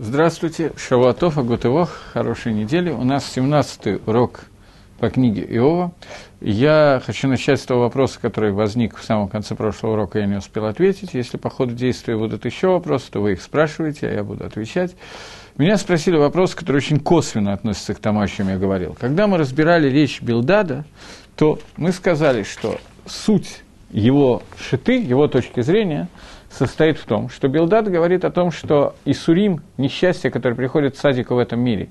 Здравствуйте, Шавуатов, Агутывох, хорошей недели. У нас 17-й урок по книге Иова. Я хочу начать с того вопроса, который возник в самом конце прошлого урока, я не успел ответить. Если по ходу действия будут еще вопросы, то вы их спрашиваете, а я буду отвечать. Меня спросили вопрос, который очень косвенно относится к тому, о чем я говорил. Когда мы разбирали речь Билдада, то мы сказали, что суть его шиты, его точки зрения – состоит в том, что Билдад говорит о том, что Исурим, несчастье, которое приходит садику в этом мире,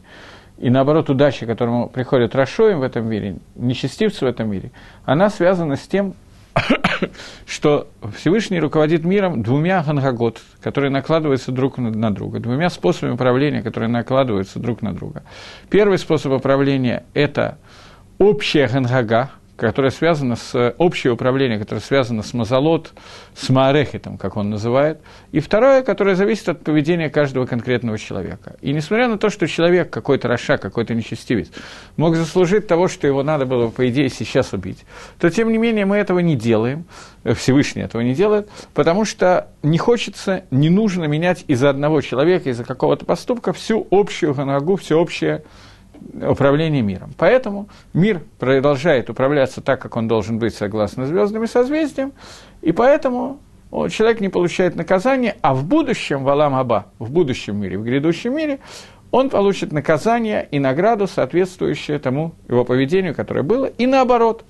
и наоборот удача, которому приходит Рашоем в этом мире, нечестивцу в этом мире, она связана с тем, что Всевышний руководит миром двумя гангагот, которые накладываются друг на друга, двумя способами управления, которые накладываются друг на друга. Первый способ управления – это общая гангага, которое связано с общее управление, которое связано с мазолот, с маарехитом, как он называет, и второе, которое зависит от поведения каждого конкретного человека. И несмотря на то, что человек какой-то раша, какой-то нечестивец, мог заслужить того, что его надо было, по идее, сейчас убить, то, тем не менее, мы этого не делаем, Всевышний этого не делает, потому что не хочется, не нужно менять из-за одного человека, из-за какого-то поступка всю общую ганагу, все общее управление миром. Поэтому мир продолжает управляться так, как он должен быть согласно звездным и созвездиям, и поэтому человек не получает наказание, а в будущем, в Алам Аба, в будущем мире, в грядущем мире, он получит наказание и награду, соответствующую тому его поведению, которое было, и наоборот,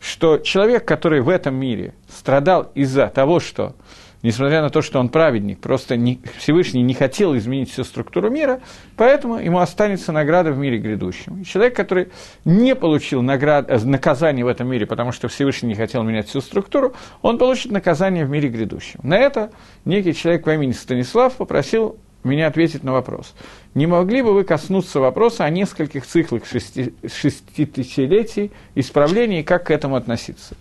что человек, который в этом мире страдал из-за того, что несмотря на то, что он праведник, просто не, Всевышний не хотел изменить всю структуру мира, поэтому ему останется награда в мире грядущем. И человек, который не получил наград, э, наказание в этом мире, потому что Всевышний не хотел менять всю структуру, он получит наказание в мире грядущем. На это некий человек по имени Станислав попросил меня ответить на вопрос. Не могли бы вы коснуться вопроса о нескольких циклах шести, шеститысячелетий исправления и как к этому относиться?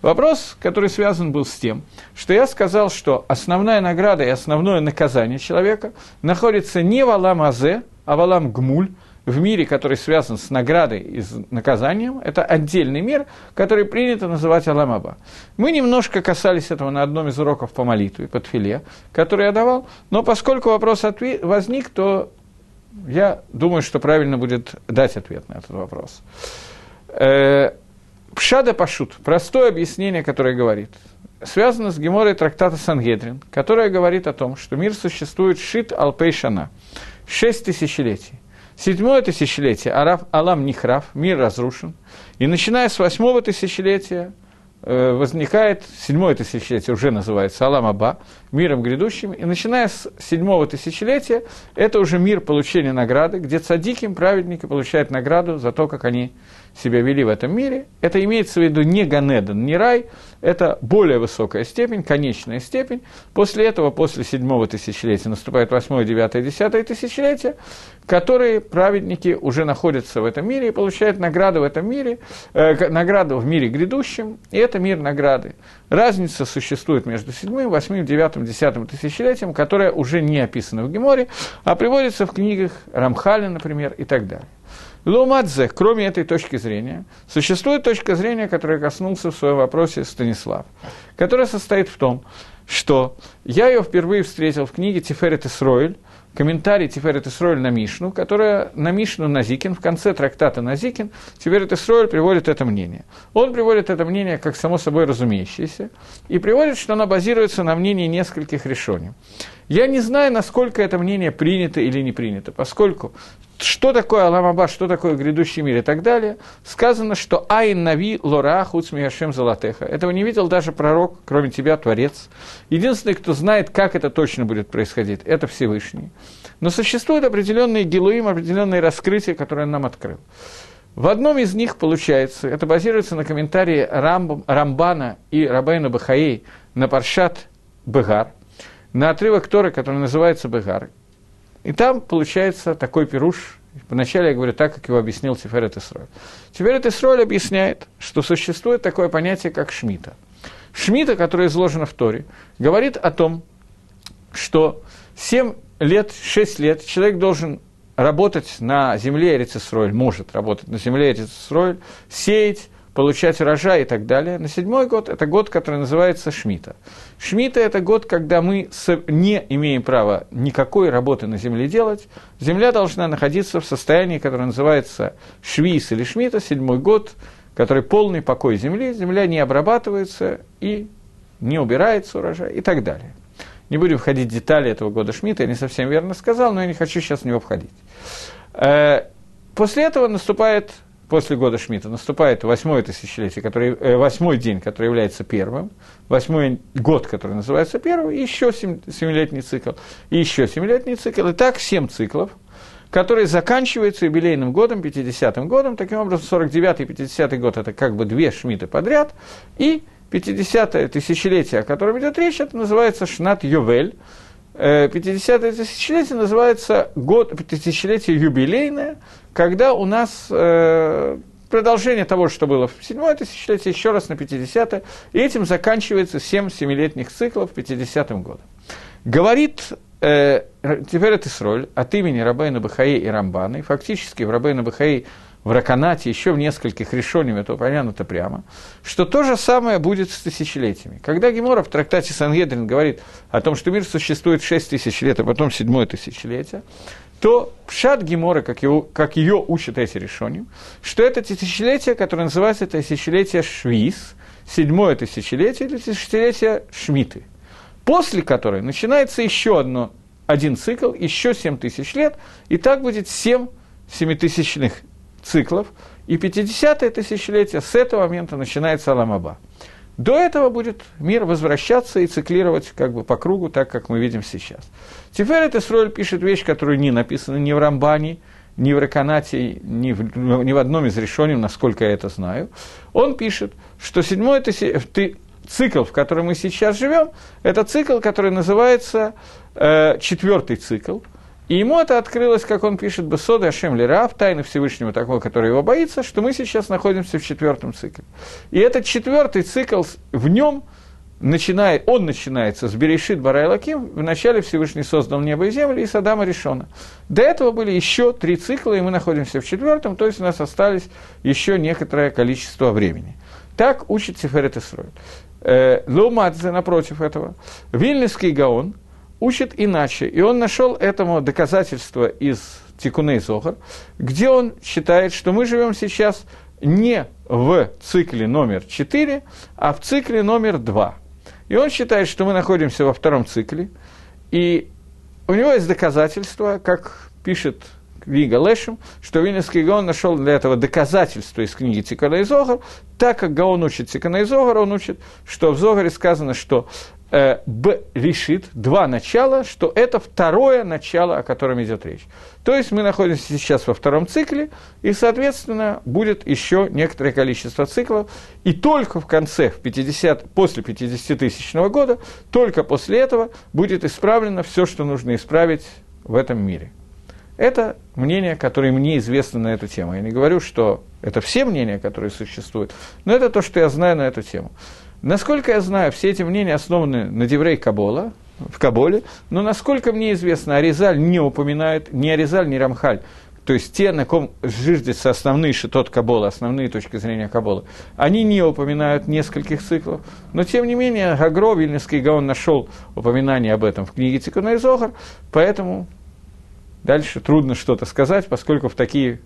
Вопрос, который связан был с тем, что я сказал, что основная награда и основное наказание человека находится не в Алам Азе, а в Алам Гмуль, в мире, который связан с наградой и с наказанием, это отдельный мир, который принято называть Аламаба. Мы немножко касались этого на одном из уроков по молитве, под филе, который я давал, но поскольку вопрос возник, то я думаю, что правильно будет дать ответ на этот вопрос. Э, Пшада Пашут, простое объяснение, которое говорит, связано с геморой трактата Сангедрин, которое говорит о том, что мир существует шит алпейшана, шесть тысячелетий. Седьмое тысячелетие, Арав, Алам Нихрав, мир разрушен. И начиная с восьмого тысячелетия э, возникает, седьмое тысячелетие уже называется Алам Аба, миром грядущим. И начиная с седьмого тысячелетия, это уже мир получения награды, где цадиким, праведники получают награду за то, как они себя вели в этом мире, это имеется в виду не Ганеден, не рай, это более высокая степень, конечная степень. После этого, после седьмого тысячелетия, наступает восьмое, девятое, десятое тысячелетие, которые праведники уже находятся в этом мире и получают награду в этом мире, э, награду в мире грядущем, и это мир награды. Разница существует между седьмым, восьмым, девятым, десятым тысячелетием, которая уже не описана в Геморе, а приводится в книгах Рамхали, например, и так далее. Ломадзе, кроме этой точки зрения, существует точка зрения, которая коснулся в своем вопросе Станислав, которая состоит в том, что я ее впервые встретил в книге Тиферет Исроиль, комментарий Тиферет Исроиль на Мишну, которая на Мишну Назикин, в конце трактата Назикин, Тиферет Исроиль приводит это мнение. Он приводит это мнение как само собой разумеющееся, и приводит, что оно базируется на мнении нескольких решений. Я не знаю, насколько это мнение принято или не принято, поскольку что такое Аламаба, что такое грядущий мир и так далее, сказано, что Айн Нави Лора Хуцмияшем Золотеха. Этого не видел даже пророк, кроме тебя, Творец. Единственный, кто знает, как это точно будет происходить, это Всевышний. Но существуют определенные гилуим, определенные раскрытия, которые он нам открыл. В одном из них, получается, это базируется на комментарии Рамб, Рамбана и Рабейна Бахаей на Паршат Бегар, на отрывок Торы, который называется Бегар. И там получается такой пируш, Вначале я говорю так, как его объяснил Тиферет Исроль. Тиферет Исроль объясняет, что существует такое понятие, как шмита. Шмита, которое изложено в Торе, говорит о том, что 7 лет, 6 лет человек должен работать на земле Эрицесроль, может работать на земле Эрицесроль, сеять, получать урожай и так далее. На седьмой год – это год, который называется Шмита. Шмита – это год, когда мы не имеем права никакой работы на земле делать. Земля должна находиться в состоянии, которое называется Швиз или Шмита, седьмой год, который полный покой земли. Земля не обрабатывается и не убирается урожай и так далее. Не будем входить в детали этого года Шмита, я не совсем верно сказал, но я не хочу сейчас в него входить. Э, после этого наступает после года Шмидта наступает восьмое тысячелетие, который, э, восьмой день, который является первым, восьмой год, который называется первым, и еще сем, семилетний цикл, и еще семилетний цикл, и так семь циклов, которые заканчиваются юбилейным годом, 50-м годом, таким образом 49-й и 50-й год – это как бы две Шмиты подряд, и 50-е тысячелетие, о котором идет речь, это называется Шнат Йовель, 50-е э, тысячелетие называется год, тысячелетие юбилейное, когда у нас э, продолжение того, что было в седьмое тысячелетие, еще раз на 50-е, и этим заканчивается 7 семилетних циклов 50-м годом. Говорит э, теперь это роль от имени Рабейна Бахаи и Рамбана, и фактически в Рабейна Бахаи в Раканате, еще в нескольких решениях, это упомянуто прямо, что то же самое будет с тысячелетиями. Когда Гемора в трактате Сангедрин говорит о том, что мир существует 6 тысяч лет, а потом седьмое тысячелетие, то Пшат Гемора, как, его, как ее учат эти решения, что это тысячелетие, которое называется тысячелетие Швиз, седьмое тысячелетие или тысячелетие Шмиты, после которой начинается еще одно, один цикл, еще семь тысяч лет, и так будет семь семитысячных циклов, и 50-е тысячелетие с этого момента начинается Аламаба. До этого будет мир возвращаться и циклировать как бы по кругу, так как мы видим сейчас. Теперь это Исроиль пишет вещь, которая не написана ни в Рамбане, ни в Раканате, ни в, ни в одном из решений, насколько я это знаю. Он пишет, что седьмой ты, цикл, в котором мы сейчас живем, это цикл, который называется э, четвертый цикл – и ему это открылось, как он пишет, Бесода Ашем Лирав, тайны Всевышнего такого, который его боится, что мы сейчас находимся в четвертом цикле. И этот четвертый цикл, в нем начинает, он начинается с Берешит Барайлаким, вначале Всевышний создал небо и землю, и Садама решена. До этого были еще три цикла, и мы находимся в четвертом, то есть у нас осталось еще некоторое количество времени. Так учит Тиферет Исроиль. Э, Лумадзе, напротив этого, Вильнюсский Гаон – учит иначе. И он нашел этому доказательство из Тикуней Зохар, где он считает, что мы живем сейчас не в цикле номер 4, а в цикле номер 2. И он считает, что мы находимся во втором цикле, и у него есть доказательства, как пишет книга Лешем, что Вильнинский Гаон нашел для этого доказательство из книги Тикана и Зогар, так как Гаон учит Тикана и Зогар, он учит, что в Зогаре сказано, что э, Б решит, два начала, что это второе начало, о котором идет речь. То есть мы находимся сейчас во втором цикле, и, соответственно, будет еще некоторое количество циклов, и только в конце, в 50, после 50-тысячного года, только после этого будет исправлено все, что нужно исправить в этом мире. Это мнение, которое мне известно на эту тему. Я не говорю, что это все мнения, которые существуют, но это то, что я знаю на эту тему. Насколько я знаю, все эти мнения основаны на Деврей Кабола, в Каболе, но насколько мне известно, Аризаль не упоминает, ни Аризаль, ни Рамхаль, то есть те, на ком жиждется основные шитот Кабола, основные точки зрения Кабола, они не упоминают нескольких циклов, но тем не менее Гагро, Вильнюсский Гаон нашел упоминание об этом в книге Тикуна и Зохар, поэтому дальше трудно что-то сказать, поскольку в такие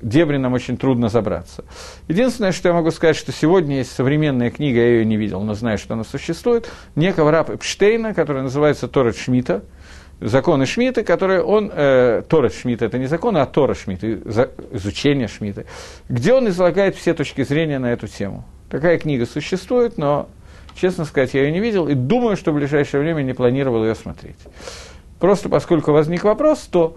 дебри нам очень трудно забраться. Единственное, что я могу сказать, что сегодня есть современная книга, я ее не видел, но знаю, что она существует, некого раба Эпштейна, которая называется Торет Шмита, законы Шмита, которые он, э, Торет Шмита, это не закон, а Тора Шмита, изучение Шмита, где он излагает все точки зрения на эту тему. Такая книга существует, но, честно сказать, я ее не видел и думаю, что в ближайшее время не планировал ее смотреть. Просто поскольку возник вопрос, то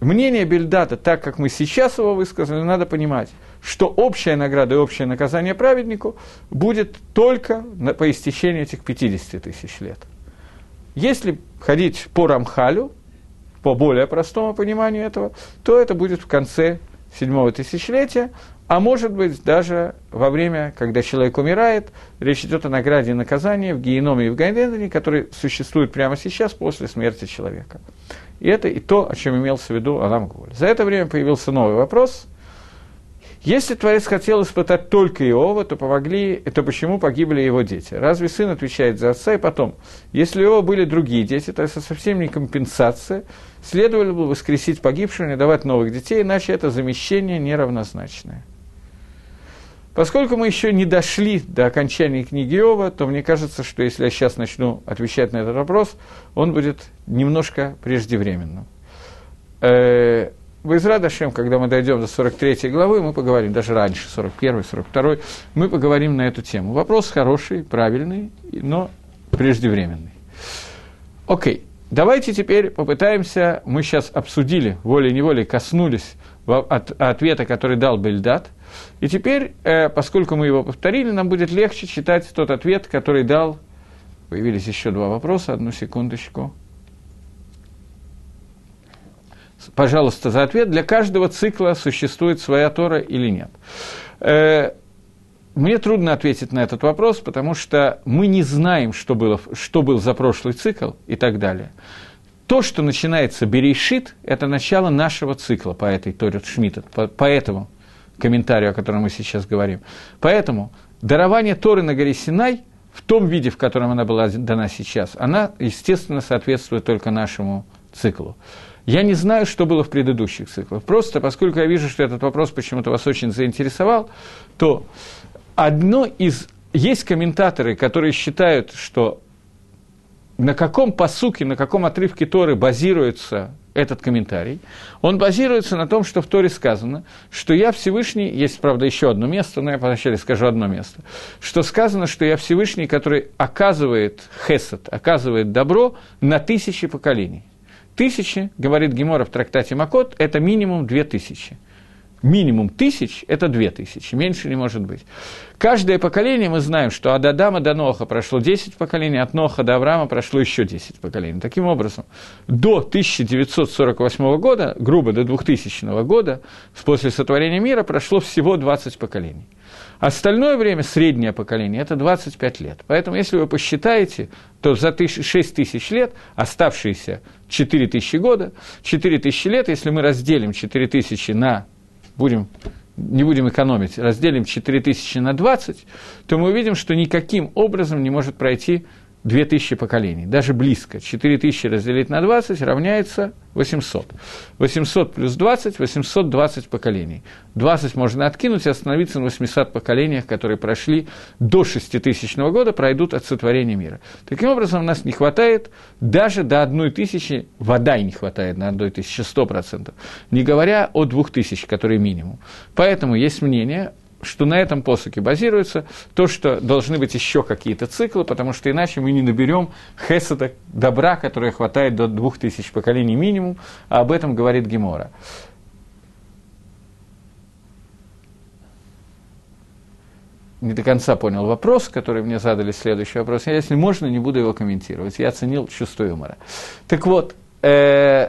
мнение Бельдата, так как мы сейчас его высказали, надо понимать, что общая награда и общее наказание праведнику будет только по истечении этих 50 тысяч лет. Если ходить по Рамхалю, по более простому пониманию этого, то это будет в конце седьмого тысячелетия, а может быть даже во время, когда человек умирает, речь идет о награде и наказании в геноме и в Гайдендене, который существует прямо сейчас после смерти человека. И это и то, о чем имелся в виду Алам Гволь. За это время появился новый вопрос. Если Творец хотел испытать только Иова, то помогли, то почему погибли его дети? Разве сын отвечает за отца? И потом, если у Иова были другие дети, то это совсем не компенсация, следовало бы воскресить погибшего, не давать новых детей, иначе это замещение неравнозначное. Поскольку мы еще не дошли до окончания книги Иова, то мне кажется, что если я сейчас начну отвечать на этот вопрос, он будет немножко преждевременным. Э, в Израдашем, когда мы дойдем до 43 главы, мы поговорим, даже раньше, 41 42 мы поговорим на эту тему. Вопрос хороший, правильный, но преждевременный. Окей, давайте теперь попытаемся, мы сейчас обсудили, волей-неволей коснулись от, ответа, который дал Бельдат, и теперь, э, поскольку мы его повторили, нам будет легче читать тот ответ, который дал, появились еще два вопроса, одну секундочку – пожалуйста, за ответ. Для каждого цикла существует своя Тора или нет. Э, мне трудно ответить на этот вопрос, потому что мы не знаем, что, было, что был за прошлый цикл и так далее. То, что начинается Берейшит, это начало нашего цикла по этой Торе Шмидта, по, по этому комментарию, о котором мы сейчас говорим. Поэтому дарование Торы на горе Синай в том виде, в котором она была дана сейчас, она, естественно, соответствует только нашему циклу. Я не знаю, что было в предыдущих циклах. Просто поскольку я вижу, что этот вопрос почему-то вас очень заинтересовал, то одно из... Есть комментаторы, которые считают, что на каком посуке, на каком отрывке Торы базируется этот комментарий, он базируется на том, что в Торе сказано, что я Всевышний, есть, правда, еще одно место, но я вначале скажу одно место, что сказано, что я Всевышний, который оказывает хесед, оказывает добро на тысячи поколений. Тысячи, говорит Гемора в трактате Макот, это минимум две тысячи. Минимум тысяч – это две тысячи, меньше не может быть. Каждое поколение мы знаем, что от Адама до Ноха прошло 10 поколений, от Ноха до Авраама прошло еще 10 поколений. Таким образом, до 1948 года, грубо до 2000 года, после сотворения мира, прошло всего 20 поколений. Остальное время, среднее поколение, это 25 лет. Поэтому, если вы посчитаете, то за 6 тысяч лет, оставшиеся 4 тысячи года, 4 тысячи лет, если мы разделим 4 тысячи на, будем, не будем экономить, разделим 4 тысячи на 20, то мы увидим, что никаким образом не может пройти 2000 поколений, даже близко. 4000 разделить на 20 равняется 800. 800 плюс 20 – 820 поколений. 20 можно откинуть и остановиться на 800 поколениях, которые прошли до 6000 года, пройдут от сотворения мира. Таким образом, у нас не хватает даже до 1000, вода и не хватает на 1000, 100%, не говоря о 2000, которые минимум. Поэтому есть мнение что на этом посоке базируется, то, что должны быть еще какие-то циклы, потому что иначе мы не наберем хесада, добра, которое хватает до двух тысяч поколений минимум, а об этом говорит Гемора. не до конца понял вопрос, который мне задали следующий вопрос. Я, если можно, не буду его комментировать. Я оценил чувство юмора. Так вот, э,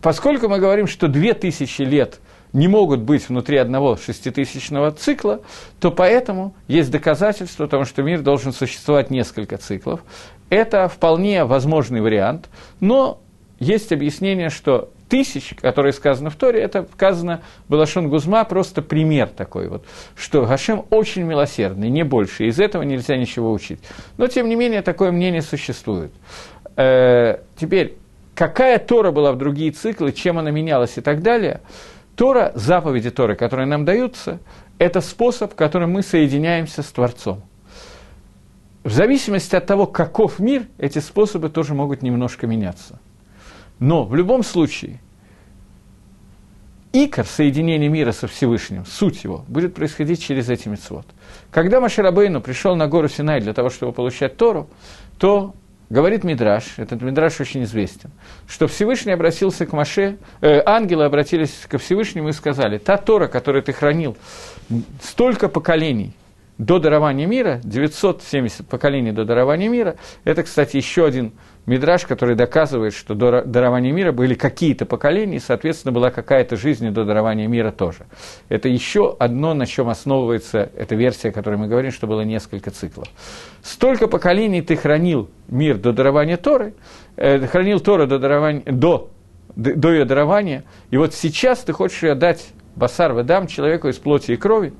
поскольку мы говорим, что две тысячи лет – не могут быть внутри одного шеститысячного цикла, то поэтому есть доказательство того, что мир должен существовать несколько циклов. Это вполне возможный вариант, но есть объяснение, что тысяч, которые сказаны в Торе, это сказано Балашон Гузма, просто пример такой вот, что Гашем очень милосердный, не больше, из этого нельзя ничего учить. Но, тем не менее, такое мнение существует. Э, теперь, какая Тора была в другие циклы, чем она менялась и так далее – Тора, заповеди Торы, которые нам даются, это способ, которым мы соединяемся с Творцом. В зависимости от того, каков мир, эти способы тоже могут немножко меняться. Но в любом случае, икор соединения мира со Всевышним, суть его, будет происходить через эти мецвод. Когда Маширабейну пришел на гору Синай для того, чтобы получать Тору, то Говорит Мидраш, этот Мидраш очень известен, что Всевышний обратился к Маше, э, ангелы обратились ко Всевышнему и сказали, та Тора, которую ты хранил столько поколений до дарования мира, 970 поколений до дарования мира, это, кстати, еще один Мидраж, который доказывает, что до дарования мира были какие-то поколения, и, соответственно, была какая-то жизнь до дарования мира тоже. Это еще одно, на чем основывается эта версия, о которой мы говорим, что было несколько циклов. Столько поколений ты хранил мир до дарования Торы, э, хранил Тору до, дарования, до, до ее дарования, и вот сейчас ты хочешь ее дать басар дам человеку из плоти и крови,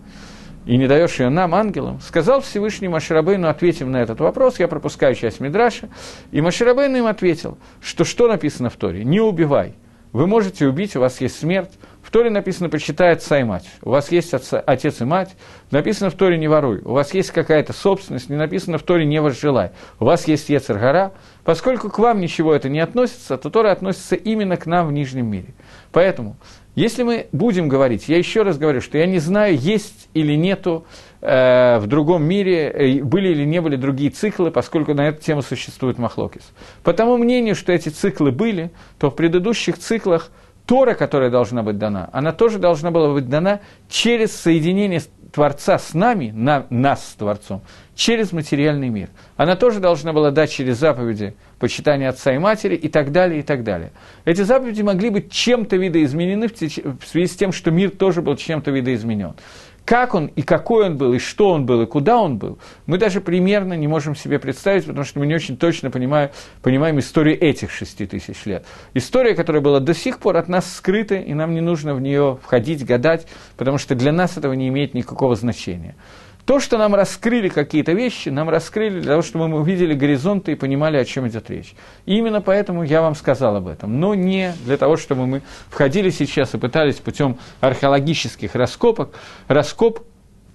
и не даешь ее нам, ангелам, сказал Всевышний Маширабейну, ответим на этот вопрос, я пропускаю часть Мидраша, и Маширабейну им ответил, что что написано в Торе? Не убивай. Вы можете убить, у вас есть смерть. В Торе написано «почитай отца и мать». У вас есть отца, отец и мать. Написано в Торе «не воруй». У вас есть какая-то собственность. Не написано в Торе «не возжелай». У вас есть Ецаргара. Поскольку к вам ничего это не относится, то Тора относится именно к нам в Нижнем мире. Поэтому если мы будем говорить, я еще раз говорю, что я не знаю, есть или нету э, в другом мире, э, были или не были другие циклы, поскольку на эту тему существует Махлокис. По тому мнению, что эти циклы были, то в предыдущих циклах Тора, которая должна быть дана, она тоже должна была быть дана через соединение Творца с нами, на, нас с Творцом, через материальный мир. Она тоже должна была дать через заповеди почитания отца и матери и так далее, и так далее. Эти заповеди могли быть чем-то видоизменены в, теч... в связи с тем, что мир тоже был чем-то видоизменен. Как он и какой он был, и что он был, и куда он был, мы даже примерно не можем себе представить, потому что мы не очень точно понимаем, понимаем историю этих шести тысяч лет. История, которая была до сих пор от нас скрыта, и нам не нужно в нее входить, гадать, потому что для нас этого не имеет никакого значения. То, что нам раскрыли какие-то вещи, нам раскрыли для того, чтобы мы увидели горизонты и понимали, о чем идет речь. И именно поэтому я вам сказал об этом. Но не для того, чтобы мы входили сейчас и пытались путем археологических раскопок, раскоп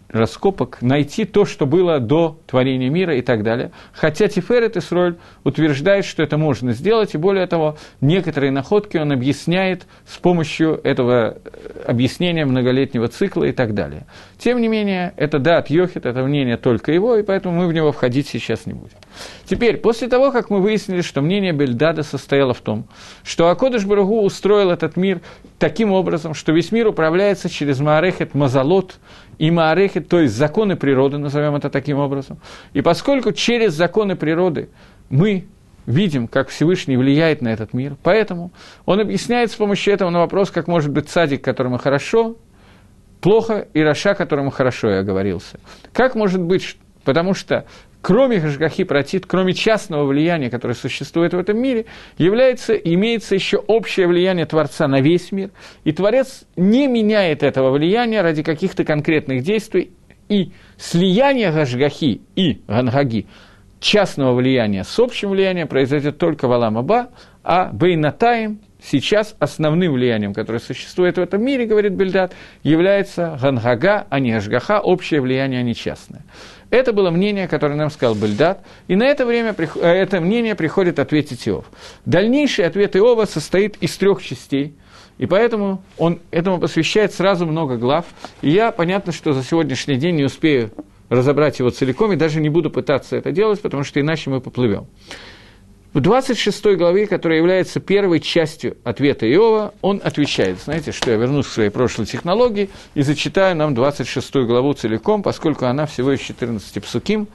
раскопок найти то, что было до творения мира и так далее. Хотя Тиферет Исроль утверждает, что это можно сделать, и более того, некоторые находки он объясняет с помощью этого э, объяснения многолетнего цикла и так далее. Тем не менее, это дат Йохит, это мнение только его, и поэтому мы в него входить сейчас не будем. Теперь, после того, как мы выяснили, что мнение Бельдада состояло в том, что Акодыш Барагу устроил этот мир таким образом, что весь мир управляется через Маарехет Мазалот, и Маарехет, то есть законы природы, назовем это таким образом. И поскольку через законы природы мы видим, как Всевышний влияет на этот мир, поэтому он объясняет с помощью этого на вопрос, как может быть садик, которому хорошо, плохо, и Раша, которому хорошо я оговорился. Как может быть, потому что кроме Гашгахи Протит, кроме частного влияния, которое существует в этом мире, является, имеется еще общее влияние Творца на весь мир, и Творец не меняет этого влияния ради каких-то конкретных действий, и слияние Гашгахи и Гангаги частного влияния с общим влиянием произойдет только в Аламаба, а Бейнатаем сейчас основным влиянием, которое существует в этом мире, говорит Бельдат, является Гангага, а не Гашгаха, общее влияние, а не частное. Это было мнение, которое нам сказал Бельдат, и на это, время, э, это мнение приходит ответить Иов. Дальнейший ответ Иова состоит из трех частей, и поэтому он этому посвящает сразу много глав, и я, понятно, что за сегодняшний день не успею разобрать его целиком, и даже не буду пытаться это делать, потому что иначе мы поплывем. В 26 главе, которая является первой частью ответа Иова, он отвечает, знаете, что я вернусь к своей прошлой технологии и зачитаю нам 26 главу целиком, поскольку она всего из 14 псуким.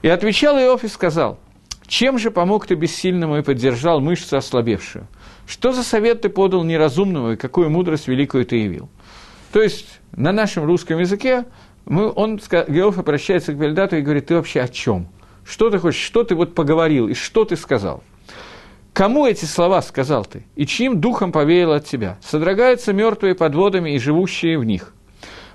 И отвечал Иов и сказал, «Чем же помог ты бессильному и поддержал мышцу ослабевшую? Что за совет ты подал неразумного и какую мудрость великую ты явил?» То есть на нашем русском языке мы, он, Иов обращается к Бельдату и говорит, ты вообще о чем? Что ты хочешь, что ты вот поговорил и что ты сказал? Кому эти слова сказал ты? И чьим духом повеял от тебя? Содрогаются мертвые под водами и живущие в них.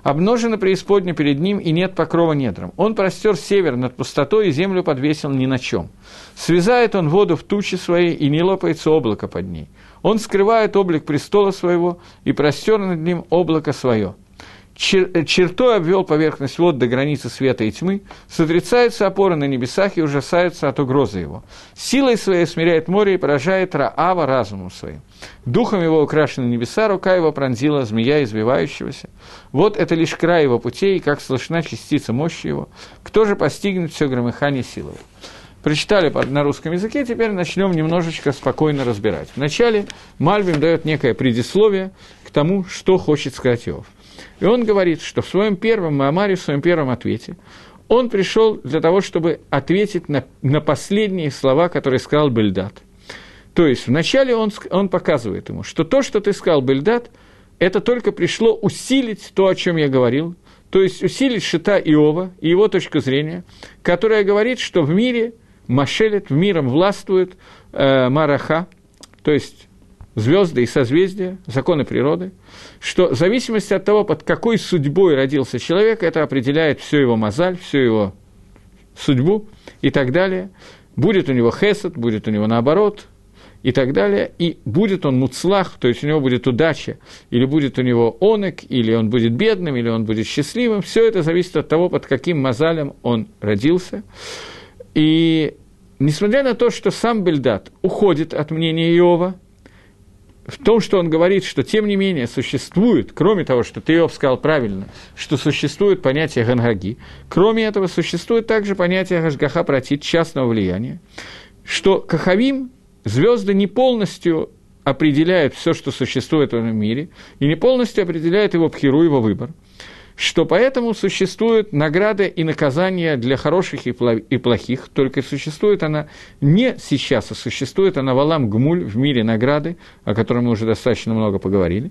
Обмножено преисподня перед ним, и нет покрова недрам. Он простер север над пустотой, и землю подвесил ни на чем. Связает он воду в тучи свои, и не лопается облако под ней. Он скрывает облик престола своего, и простер над ним облако свое чер, чертой обвел поверхность вод до границы света и тьмы, сотрясаются опоры на небесах и ужасаются от угрозы его. Силой своей смиряет море и поражает Раава разумом своим. Духом его украшены небеса, рука его пронзила змея извивающегося. Вот это лишь край его путей, и как слышна частица мощи его. Кто же постигнет все громыхание силы? Прочитали на русском языке, теперь начнем немножечко спокойно разбирать. Вначале Мальбим дает некое предисловие к тому, что хочет сказать Иов. И он говорит, что в своем первом Маамаре, в своем первом ответе, он пришел для того, чтобы ответить на, на последние слова, которые сказал Бельдат. То есть вначале он, он показывает ему, что то, что ты сказал, Бельдат, это только пришло усилить то, о чем я говорил, то есть усилить Шита Иова и его точку зрения, которая говорит, что в мире Машелет, в миром властвует э, Мараха, то есть звезды и созвездия, законы природы, что в зависимости от того, под какой судьбой родился человек, это определяет всю его мозаль, всю его судьбу и так далее. Будет у него хесед, будет у него наоборот, и так далее, и будет он муцлах, то есть у него будет удача, или будет у него онек, или он будет бедным, или он будет счастливым, все это зависит от того, под каким мозалем он родился. И несмотря на то, что сам Бельдат уходит от мнения Иова, в том, что он говорит, что тем не менее существует, кроме того, что ты, Иов, сказал правильно, что существует понятие гангаги, кроме этого существует также понятие гашгаха протит частного влияния, что кахавим, звезды не полностью определяют все, что существует в этом мире, и не полностью определяют его пхиру, его выбор – что поэтому существует награда и наказание для хороших и плохих, только существует она не сейчас, а существует она в Алам Гмуль, в мире награды, о котором мы уже достаточно много поговорили.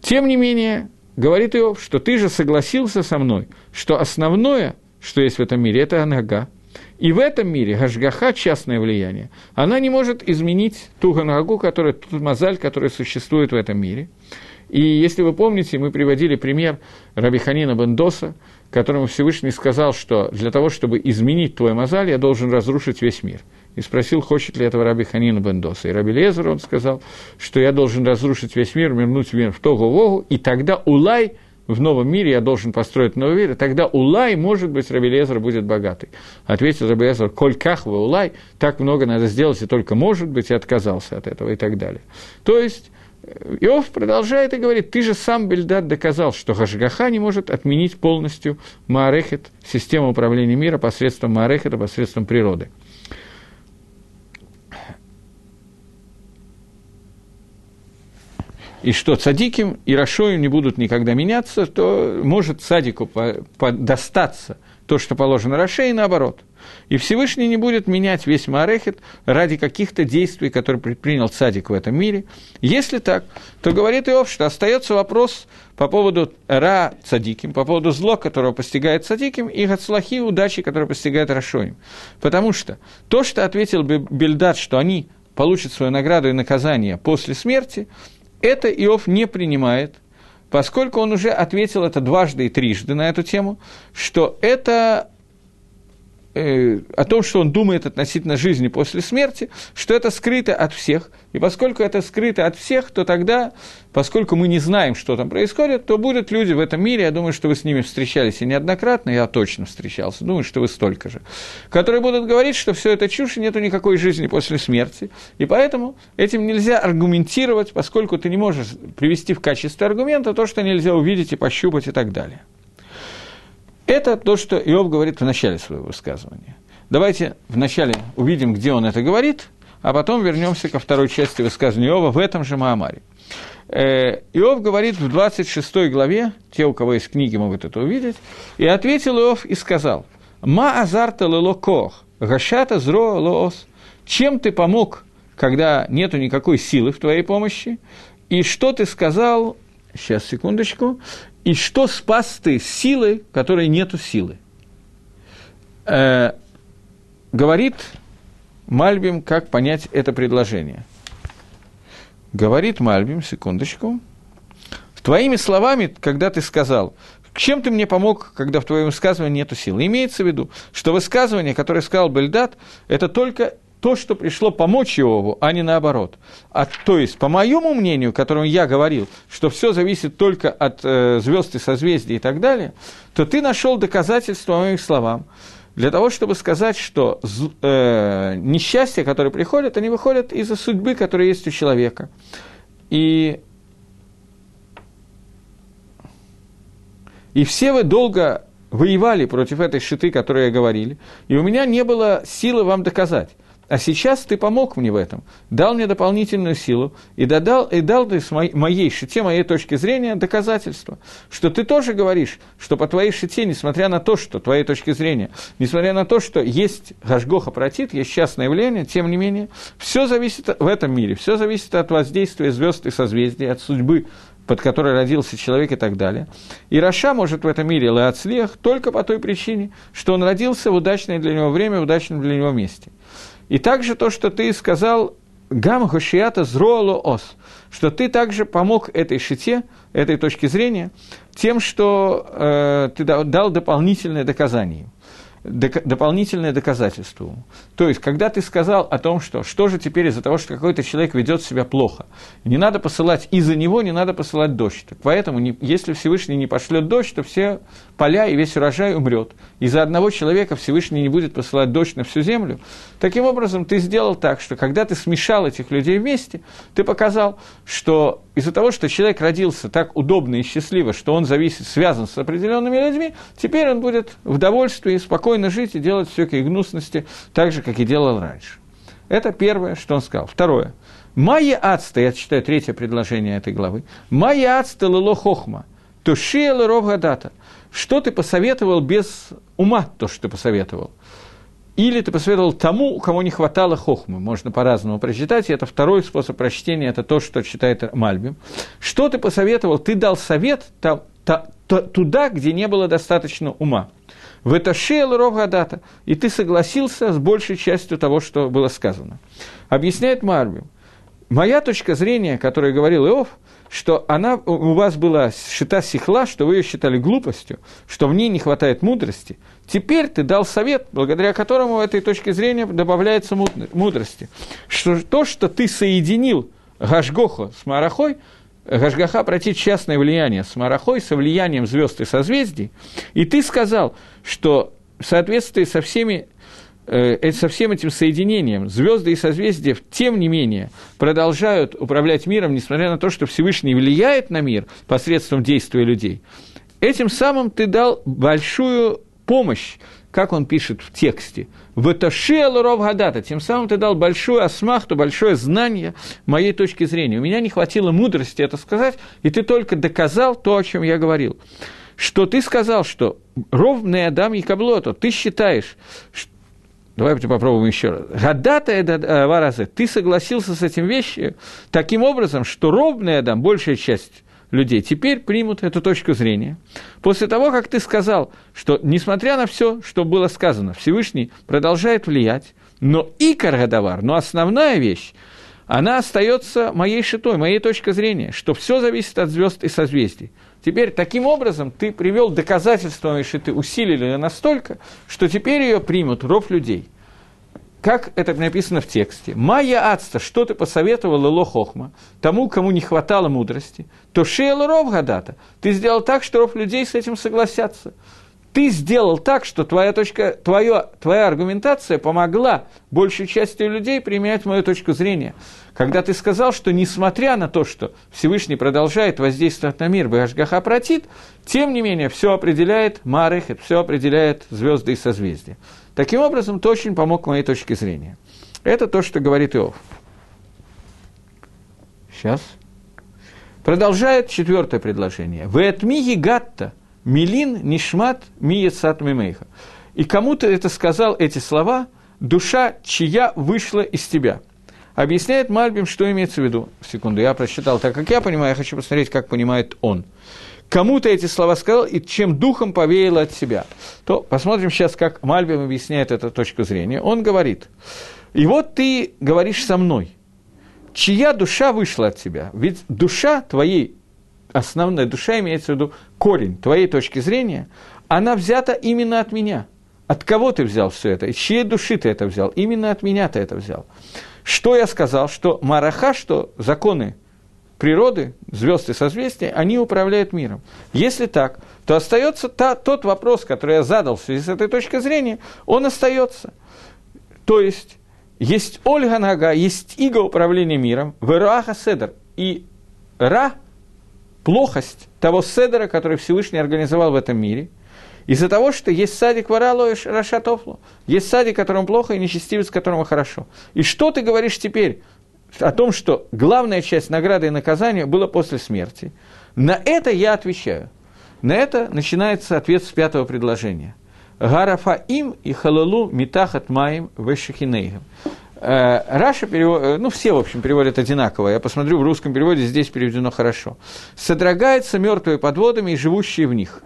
Тем не менее, говорит Иов, что ты же согласился со мной, что основное, что есть в этом мире, это анага. И в этом мире Гашгаха, частное влияние, она не может изменить ту ганагу, которая, ту мозаль, которая существует в этом мире – и если вы помните, мы приводили пример Рабиханина Бендоса, которому Всевышний сказал, что для того, чтобы изменить твой мозаль, я должен разрушить весь мир. И спросил, хочет ли этого Раби Ханина Бендоса. И Раби Лезер, он сказал, что я должен разрушить весь мир, вернуть мир в Тогу-Вогу, и тогда Улай в новом мире я должен построить новый мир, и тогда Улай, может быть, Раби Лезер будет богатый. Ответил Раби Лезер, коль кахва Улай, так много надо сделать, и только может быть, и отказался от этого, и так далее. То есть, Иов продолжает и говорит, ты же сам, Бельдат, доказал, что Хашгаха не может отменить полностью Маарехет, систему управления мира посредством Маарехета, посредством природы. и что цадиким и Рашоим не будут никогда меняться, то может садику по, по, достаться то, что положено Раше, и наоборот. И Всевышний не будет менять весь Маарехет ради каких-то действий, которые предпринял цадик в этом мире. Если так, то говорит Иов, что остается вопрос по поводу Ра цадиким, по поводу зло, которого постигает цадиким, и Гацлахи удачи, которого постигает Рашоим. Потому что то, что ответил Бельдат, что они получат свою награду и наказание после смерти, это Иов не принимает – поскольку он уже ответил это дважды и трижды на эту тему, что это о том, что он думает относительно жизни после смерти, что это скрыто от всех. И поскольку это скрыто от всех, то тогда, поскольку мы не знаем, что там происходит, то будут люди в этом мире, я думаю, что вы с ними встречались и неоднократно, я точно встречался, думаю, что вы столько же, которые будут говорить, что все это чушь, и нету никакой жизни после смерти. И поэтому этим нельзя аргументировать, поскольку ты не можешь привести в качестве аргумента то, что нельзя увидеть и пощупать и так далее. Это то, что Иов говорит в начале своего высказывания. Давайте вначале увидим, где он это говорит, а потом вернемся ко второй части высказывания Иова в этом же Маамаре. Э, Иов говорит в 26 главе, те, у кого есть книги, могут это увидеть, и ответил Иов и сказал, «Ма азарта лело кох, гашата зро лоос». Чем ты помог, когда нету никакой силы в твоей помощи? И что ты сказал, сейчас, секундочку, и что спас ты силой, которой нету силы? Э, говорит Мальбим, как понять это предложение. Говорит Мальбим, секундочку. Твоими словами, когда ты сказал, чем ты мне помог, когда в твоем высказывании нету силы? Имеется в виду, что высказывание, которое сказал Бельдат, это только то, что пришло помочь Иову, а не наоборот. А, то есть, по моему мнению, которому я говорил, что все зависит только от э, звезд и созвездий и так далее, то ты нашел доказательства моим словам для того, чтобы сказать, что э, несчастья, которые приходят, они выходят из-за судьбы, которая есть у человека. И, и все вы долго воевали против этой шиты, которую я говорили, и у меня не было силы вам доказать. А сейчас ты помог мне в этом, дал мне дополнительную силу и, додал, и дал ты с моей, моей шите, моей точки зрения, доказательство, что ты тоже говоришь, что по твоей шите, несмотря на то, что твоей точки зрения, несмотря на то, что есть гашгоха протит, есть частное явление, тем не менее, все зависит в этом мире, все зависит от воздействия звезд и созвездий, от судьбы под которой родился человек и так далее. И Раша может в этом мире лаацлех только по той причине, что он родился в удачное для него время, в удачном для него месте. И также то, что ты сказал, Гам Гошията зроало ос, что ты также помог этой шите, этой точке зрения, тем, что э, ты дал дополнительное доказание дополнительное доказательство. То есть, когда ты сказал о том, что что же теперь из-за того, что какой-то человек ведет себя плохо, не надо посылать из-за него, не надо посылать дождь. Так поэтому, не, если Всевышний не пошлет дождь, то все поля и весь урожай умрет. Из-за одного человека Всевышний не будет посылать дождь на всю землю. Таким образом, ты сделал так, что когда ты смешал этих людей вместе, ты показал, что из-за того, что человек родился так удобно и счастливо, что он зависит, связан с определенными людьми, теперь он будет в довольстве, спокойно жить и делать всякие гнусности, так же, как и делал раньше. Это первое, что он сказал. Второе. Майя ацта, я читаю третье предложение этой главы. Майя ацта лило хохма, то шиела ровгадата. Что ты посоветовал без ума, то, что ты посоветовал? Или ты посоветовал тому, у кого не хватало хохмы. Можно по-разному прочитать, это второй способ прочтения, это то, что читает Мальбим. Что ты посоветовал? Ты дал совет там, та, та, туда, где не было достаточно ума. В это шейл ровгадата, и ты согласился с большей частью того, что было сказано. Объясняет Мальбим. Моя точка зрения, которую говорил Иов – что она у вас была счита сихла, что вы ее считали глупостью, что в ней не хватает мудрости. Теперь ты дал совет, благодаря которому в этой точке зрения добавляется мудрости. Что то, что ты соединил Гашгоху с Марахой, Гашгаха против частное влияние с Марахой, со влиянием звезд и созвездий, и ты сказал, что в соответствии со всеми э, со всем этим соединением звезды и созвездия, тем не менее, продолжают управлять миром, несмотря на то, что Всевышний влияет на мир посредством действия людей, этим самым ты дал большую помощь, как он пишет в тексте, в это ров гадата, тем самым ты дал большую осмахту, большое знание моей точки зрения. У меня не хватило мудрости это сказать, и ты только доказал то, о чем я говорил. Что ты сказал, что ровный Адам и Каблото, ты считаешь, Давайте попробуем еще раз. Гадата это варазе. Ты согласился с этим вещью таким образом, что ровный Адам, большая часть людей теперь примут эту точку зрения. После того, как ты сказал, что несмотря на все, что было сказано, Всевышний продолжает влиять, но и Каргадавар, но основная вещь, она остается моей шитой, моей точкой зрения, что все зависит от звезд и созвездий. Теперь таким образом ты привел доказательства Шиты, усилили ее настолько, что теперь ее примут ров людей. Как это написано в тексте? «Майя ацта, что ты посоветовал Ло Хохма, тому, кому не хватало мудрости, то шейл ров гадата, ты сделал так, что ров людей с этим согласятся ты сделал так, что твоя, точка, твоя, твоя аргументация помогла большей части людей применять мою точку зрения. Когда ты сказал, что несмотря на то, что Всевышний продолжает воздействовать на мир, Башгаха протит, тем не менее, все определяет Марехет, все определяет звезды и созвездия. Таким образом, ты очень помог моей точке зрения. Это то, что говорит Иов. Сейчас. Продолжает четвертое предложение. В Этмиги Гатта – Милин нишмат миецат мимейха. И кому-то это сказал эти слова, душа, чья вышла из тебя. Объясняет Мальбим, что имеется в виду. Секунду, я прочитал так, как я понимаю, я хочу посмотреть, как понимает он. Кому-то эти слова сказал, и чем духом повеяло от себя. То посмотрим сейчас, как Мальбим объясняет эту точку зрения. Он говорит, и вот ты говоришь со мной, чья душа вышла от тебя. Ведь душа твоей основная душа, имеется в виду корень твоей точки зрения, она взята именно от меня. От кого ты взял все это? Из чьей души ты это взял? Именно от меня ты это взял. Что я сказал? Что мараха, что законы природы, звезды созвездия, они управляют миром. Если так, то остается та, тот вопрос, который я задал в связи с этой точки зрения, он остается. То есть, есть Ольга Нага, есть иго управления миром, Веруаха Седер, и Ра – плохость того седера, который Всевышний организовал в этом мире, из-за того, что есть садик варало и рашатофло, есть садик, которому плохо, и нечестивец, которому хорошо. И что ты говоришь теперь о том, что главная часть награды и наказания была после смерти? На это я отвечаю. На это начинается ответ с пятого предложения. Гарафа им и халалу митахат маим вешихинейгам. Э, Раша перевод, э, ну все, в общем, переводят одинаково. Я посмотрю, в русском переводе здесь переведено хорошо. Содрогается мертвые под водами и живущие в них.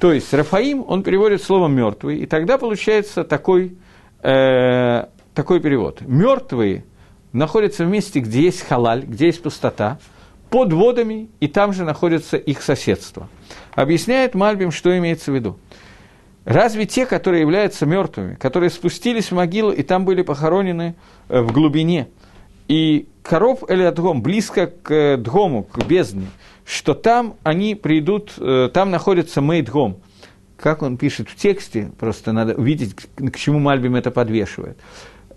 То есть Рафаим, он переводит слово мертвый, и тогда получается такой, э, такой перевод. Мертвые находятся в месте, где есть халаль, где есть пустота, под водами, и там же находится их соседство. Объясняет Мальбим, что имеется в виду. Разве те, которые являются мертвыми, которые спустились в могилу и там были похоронены э, в глубине, и коров или Дгом, близко к э, Дгому, к бездне, что там они придут, э, там находится Мейдгом. Как он пишет в тексте, просто надо увидеть, к чему Мальбим это подвешивает.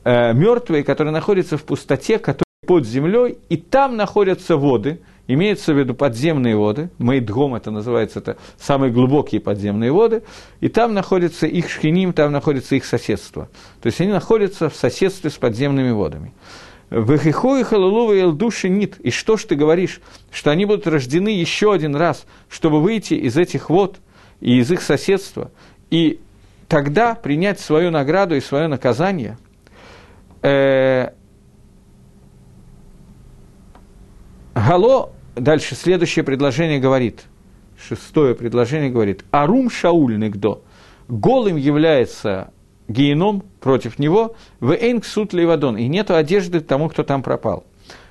Мертвые, которые находятся в пустоте, которые под землей, и там находятся воды – Имеется в виду подземные воды, Мейдгом это называется, это самые глубокие подземные воды, и там находится их шхиним, там находится их соседство. То есть они находятся в соседстве с подземными водами. Вехиху и халулува елдуши нит. И что ж ты говоришь, что они будут рождены еще один раз, чтобы выйти из этих вод и из их соседства, и тогда принять свою награду и свое наказание э, – Гало, дальше следующее предложение говорит, шестое предложение говорит, Арум Шауль Негдо, голым является геном против него, в Эйнг Суд Левадон, и нет одежды тому, кто там пропал.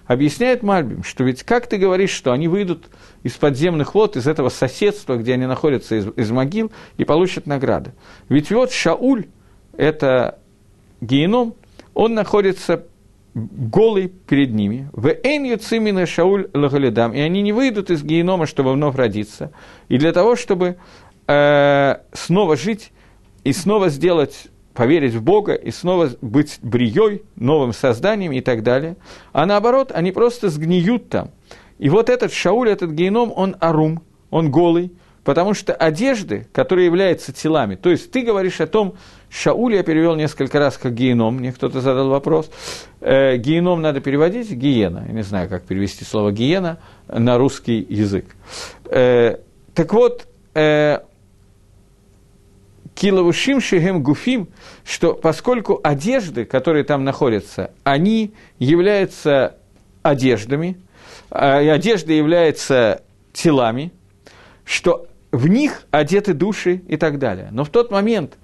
Объясняет Мальбим, что ведь как ты говоришь, что они выйдут из подземных вод, из этого соседства, где они находятся, из, из могил, и получат награды. Ведь вот Шауль, это геном, он находится голый перед ними. В эн юцимина шауль лагалидам. И они не выйдут из генома, чтобы вновь родиться. И для того, чтобы э, снова жить и снова сделать поверить в Бога и снова быть брией, новым созданием и так далее. А наоборот, они просто сгниют там. И вот этот Шауль, этот геном, он арум, он голый, потому что одежды, которые являются телами, то есть ты говоришь о том, Шауль я перевел несколько раз как геном, мне кто-то задал вопрос. Э, геном надо переводить, гиена, я не знаю, как перевести слово гиена на русский язык. Э, так вот, э, Киловушим Шехем Гуфим, что поскольку одежды, которые там находятся, они являются одеждами, а одежда является телами, что в них одеты души и так далее. Но в тот момент,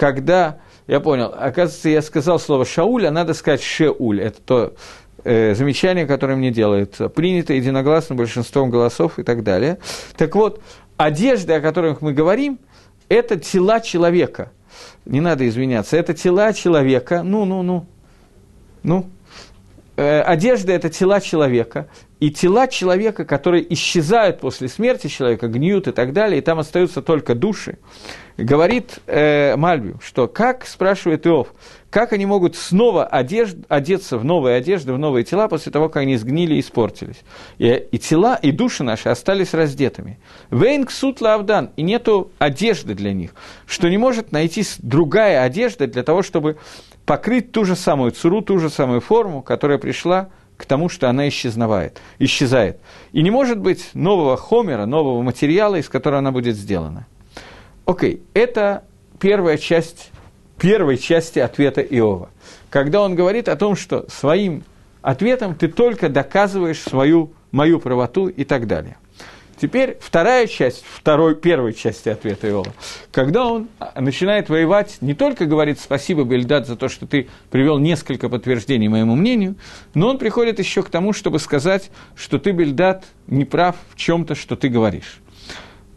когда, я понял, оказывается, я сказал слово «шауль», а надо сказать «шеуль». Это то э, замечание, которое мне делают. Принято единогласно большинством голосов и так далее. Так вот, одежда, о которых мы говорим, это тела человека. Не надо извиняться. Это тела человека. Ну, ну, ну. Ну, Э, одежда – это тела человека, и тела человека, которые исчезают после смерти человека, гниют и так далее, и там остаются только души, говорит э, Мальбю, что как, спрашивает Иов, как они могут снова одежд, одеться в новые одежды, в новые тела после того, как они сгнили и испортились. И, и тела, и души наши остались раздетыми. Вейнг суд лавдан, и нету одежды для них, что не может найти другая одежда для того, чтобы покрыть ту же самую цуру, ту же самую форму, которая пришла к тому, что она исчезновает, исчезает. И не может быть нового хомера, нового материала, из которого она будет сделана. Окей, это первая часть первой части ответа Иова. Когда он говорит о том, что своим ответом ты только доказываешь свою, мою правоту и так далее – Теперь вторая часть, второй, первой части ответа Иова. Когда он начинает воевать, не только говорит спасибо, Бельдад, за то, что ты привел несколько подтверждений моему мнению, но он приходит еще к тому, чтобы сказать, что ты, Бельдад, не прав в чем-то, что ты говоришь.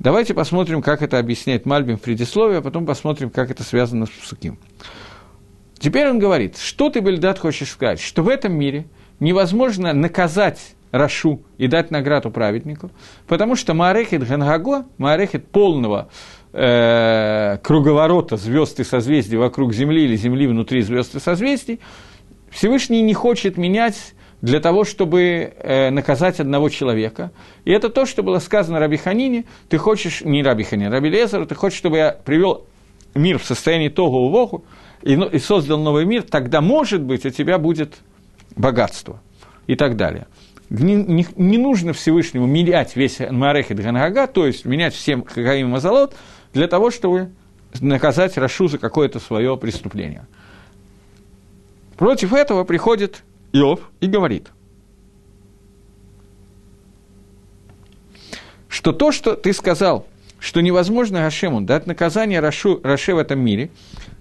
Давайте посмотрим, как это объясняет Мальбим в предисловии, а потом посмотрим, как это связано с Псуким. Теперь он говорит, что ты, Бельдад, хочешь сказать, что в этом мире невозможно наказать Рашу и дать награду праведнику, потому что Маарехет Гангаго, Маарехет полного э, круговорота звезд и созвездий вокруг Земли или Земли внутри звезд и созвездий, Всевышний не хочет менять для того, чтобы э, наказать одного человека. И это то, что было сказано Раби Ханине. Ты хочешь, не Раби Ханине, Раби Лезеру, ты хочешь, чтобы я привел мир в состоянии того увоху и, и создал новый мир, тогда, может быть, у тебя будет богатство и так далее не, не, не нужно Всевышнему менять весь Марехет Ганагага, то есть менять всем Хагаим Мазалот, для того, чтобы наказать Рашу за какое-то свое преступление. Против этого приходит Иов и говорит, что то, что ты сказал, что невозможно Гашему дать наказание Рашу, Раше в этом мире,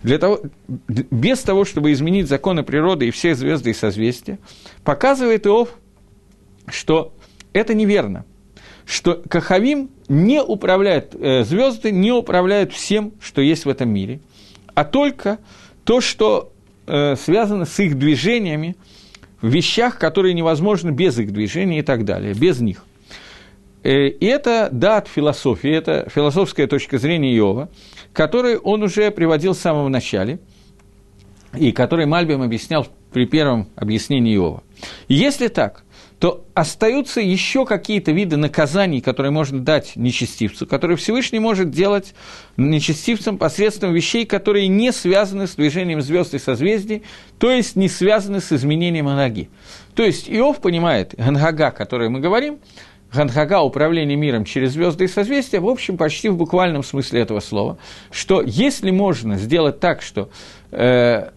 для того, без того, чтобы изменить законы природы и все звезды и созвездия, показывает Иов, что это неверно, что Кахавим не управляет, э, звезды не управляют всем, что есть в этом мире, а только то, что э, связано с их движениями в вещах, которые невозможны без их движения и так далее, без них. Э, и это дат философии, это философская точка зрения Иова, которую он уже приводил в самом начале, и который Мальбим объяснял при первом объяснении Иова. Если так, то остаются еще какие-то виды наказаний, которые можно дать нечестивцу, которые Всевышний может делать нечестивцам посредством вещей, которые не связаны с движением звезд и созвездий, то есть не связаны с изменением анаги. То есть Иов понимает, Гангага, о которой мы говорим, Ганхага – управление миром через звезды и созвездия, в общем, почти в буквальном смысле этого слова, что если можно сделать так, что э,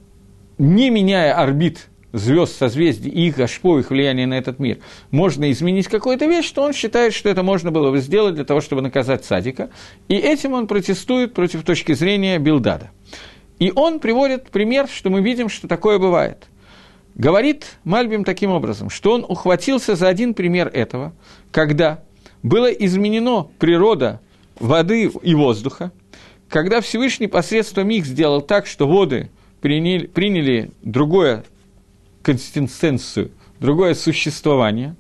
не меняя орбит звезд, созвездий и их ашпо, их влияние на этот мир, можно изменить какую-то вещь, то он считает, что это можно было бы сделать для того, чтобы наказать садика. И этим он протестует против точки зрения Билдада. И он приводит пример, что мы видим, что такое бывает. Говорит Мальбим таким образом, что он ухватился за один пример этого, когда было изменено природа воды и воздуха, когда Всевышний посредством их сделал так, что воды приняли, приняли другое консистенцию, другое существование,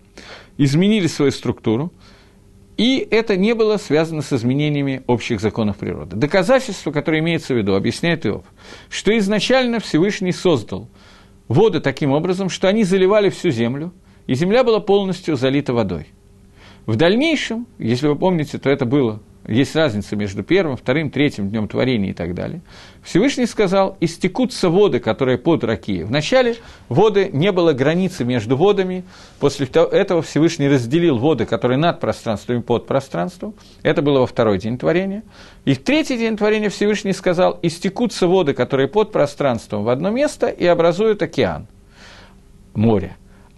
изменили свою структуру, и это не было связано с изменениями общих законов природы. Доказательство, которое имеется в виду, объясняет Иов, что изначально Всевышний создал воды таким образом, что они заливали всю землю, и земля была полностью залита водой. В дальнейшем, если вы помните, то это было есть разница между первым, вторым, третьим днем творения и так далее. Всевышний сказал, истекутся воды, которые под Ракией. Вначале воды, не было границы между водами, после этого Всевышний разделил воды, которые над пространством и под пространством. Это было во второй день творения. И в третий день творения Всевышний сказал, истекутся воды, которые под пространством в одно место и образуют океан, море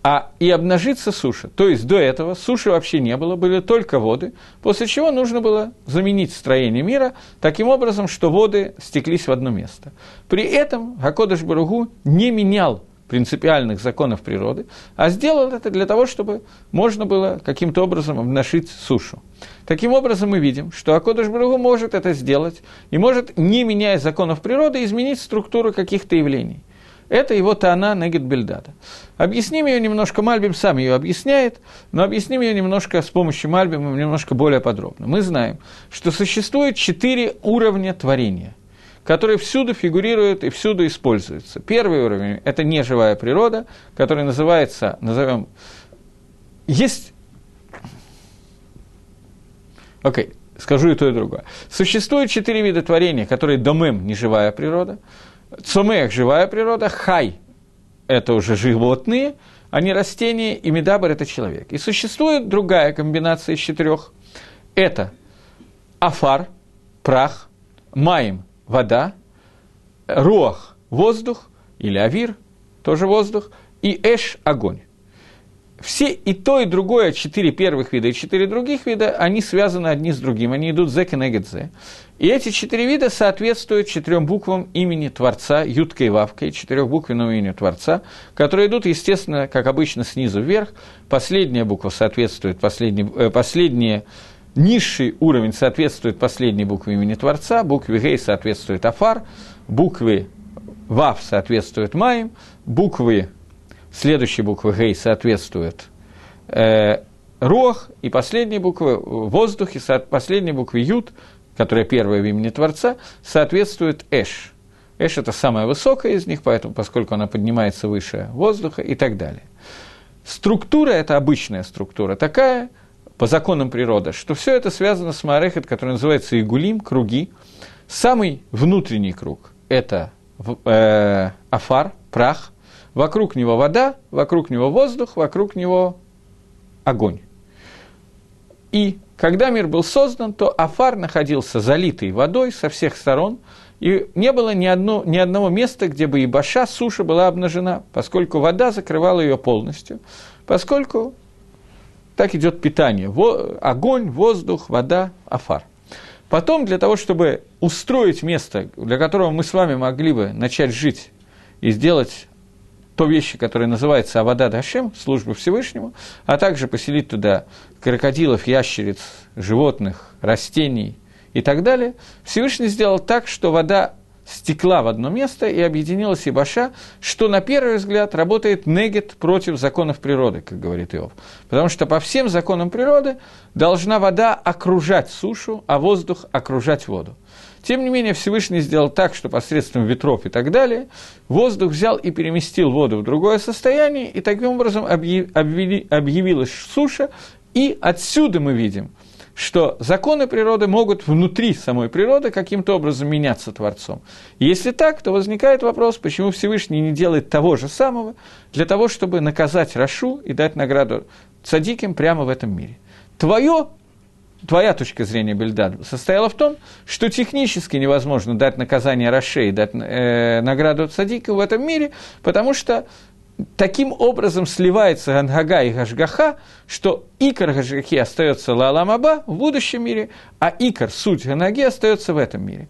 а и обнажится суша. То есть до этого суши вообще не было, были только воды, после чего нужно было заменить строение мира таким образом, что воды стеклись в одно место. При этом Гакодыш Баругу не менял принципиальных законов природы, а сделал это для того, чтобы можно было каким-то образом обнажить сушу. Таким образом, мы видим, что Акодыш Баругу может это сделать и может, не меняя законов природы, изменить структуру каких-то явлений. Это его Таана Негет Бельдада. Объясним ее немножко, Мальбим сам ее объясняет, но объясним ее немножко с помощью Мальбима, немножко более подробно. Мы знаем, что существует четыре уровня творения, которые всюду фигурируют и всюду используются. Первый уровень – это неживая природа, который называется, назовем, есть Окей, okay, скажу и то, и другое. Существует четыре вида творения, которые домем – неживая природа, Цумех – живая природа, хай – это уже животные, а не растения, и медабр – это человек. И существует другая комбинация из четырех. Это афар – прах, маим – вода, руах – воздух, или авир – тоже воздух, и эш – огонь все и то, и другое, четыре первых вида и четыре других вида, они связаны одни с другим, они идут зе кенегедзе. И эти четыре вида соответствуют четырем буквам имени Творца, Ютка и Вавка, и четырехбуквенному имени Творца, которые идут, естественно, как обычно, снизу вверх. Последняя буква соответствует последней, э, последняя низший уровень соответствует последней букве имени Творца, букве Гей соответствует Афар, буквы Вав соответствует Маем, буквы следующей буквы Гей соответствует э, Рох, и последней буквы воздух, и последней буквы Ют, которая первая в имени Творца, соответствует Эш. Эш – это самая высокая из них, поэтому, поскольку она поднимается выше воздуха и так далее. Структура – это обычная структура такая, по законам природы, что все это связано с Маарехет, который называется Игулим, круги. Самый внутренний круг – это э, афар, прах – Вокруг него вода, вокруг него воздух, вокруг него огонь. И когда мир был создан, то Афар находился залитый водой со всех сторон, и не было ни, одно, ни одного места, где бы и баша, суша была обнажена, поскольку вода закрывала ее полностью, поскольку так идет питание. Во, огонь, воздух, вода, Афар. Потом для того, чтобы устроить место, для которого мы с вами могли бы начать жить и сделать то вещи, которые называются Авада Дашем, служба Всевышнему, а также поселить туда крокодилов, ящериц, животных, растений и так далее, Всевышний сделал так, что вода стекла в одно место и объединилась Ибаша, что на первый взгляд работает негет против законов природы, как говорит Иов. Потому что по всем законам природы должна вода окружать сушу, а воздух окружать воду. Тем не менее, Всевышний сделал так, что посредством ветров и так далее, воздух взял и переместил воду в другое состояние, и таким образом объявилась суша, и отсюда мы видим, что законы природы могут внутри самой природы каким-то образом меняться Творцом. Если так, то возникает вопрос, почему Всевышний не делает того же самого для того, чтобы наказать Рашу и дать награду цадиким прямо в этом мире. Твое твоя точка зрения, Бельдад, состояла в том, что технически невозможно дать наказание Раше и дать э, награду Цадику в этом мире, потому что таким образом сливается Гангага и Гашгаха, что Икар Гашгахи остается Лаламаба в будущем мире, а Икар, суть Ганаги, остается в этом мире.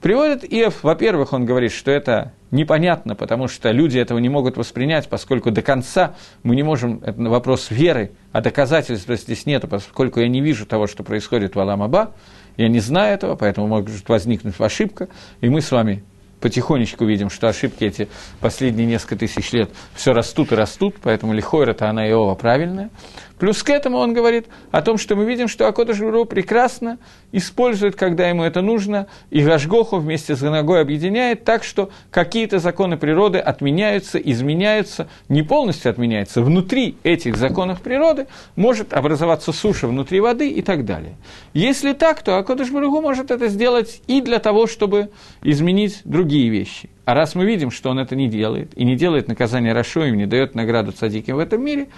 Приводит Иов, во-первых, он говорит, что это непонятно, потому что люди этого не могут воспринять, поскольку до конца мы не можем, это вопрос веры, а доказательства здесь нет, поскольку я не вижу того, что происходит в Аламаба, я не знаю этого, поэтому может возникнуть ошибка, и мы с вами потихонечку видим, что ошибки эти последние несколько тысяч лет все растут и растут, поэтому лихойра-то она Иова правильная. Плюс к этому он говорит о том, что мы видим, что Акода Журу прекрасно использует, когда ему это нужно, и Гашгоху вместе с Ганагой объединяет так, что какие-то законы природы отменяются, изменяются, не полностью отменяются. Внутри этих законов природы может образоваться суша внутри воды и так далее. Если так, то Акода Журу может это сделать и для того, чтобы изменить другие вещи. А раз мы видим, что он это не делает, и не делает наказание Рашоим, не дает награду цадиким в этом мире,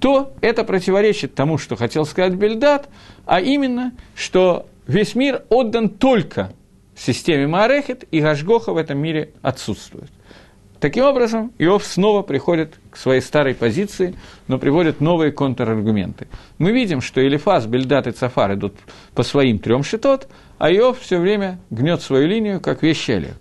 то это противоречит тому, что хотел сказать Бельдат, а именно, что весь мир отдан только системе Маарехет, и Гашгоха в этом мире отсутствует. Таким образом, Иов снова приходит к своей старой позиции, но приводит новые контраргументы. Мы видим, что Элифаз, Бельдат и Цафар идут по своим трем шитот, а Иов все время гнет свою линию, как вещи Олег.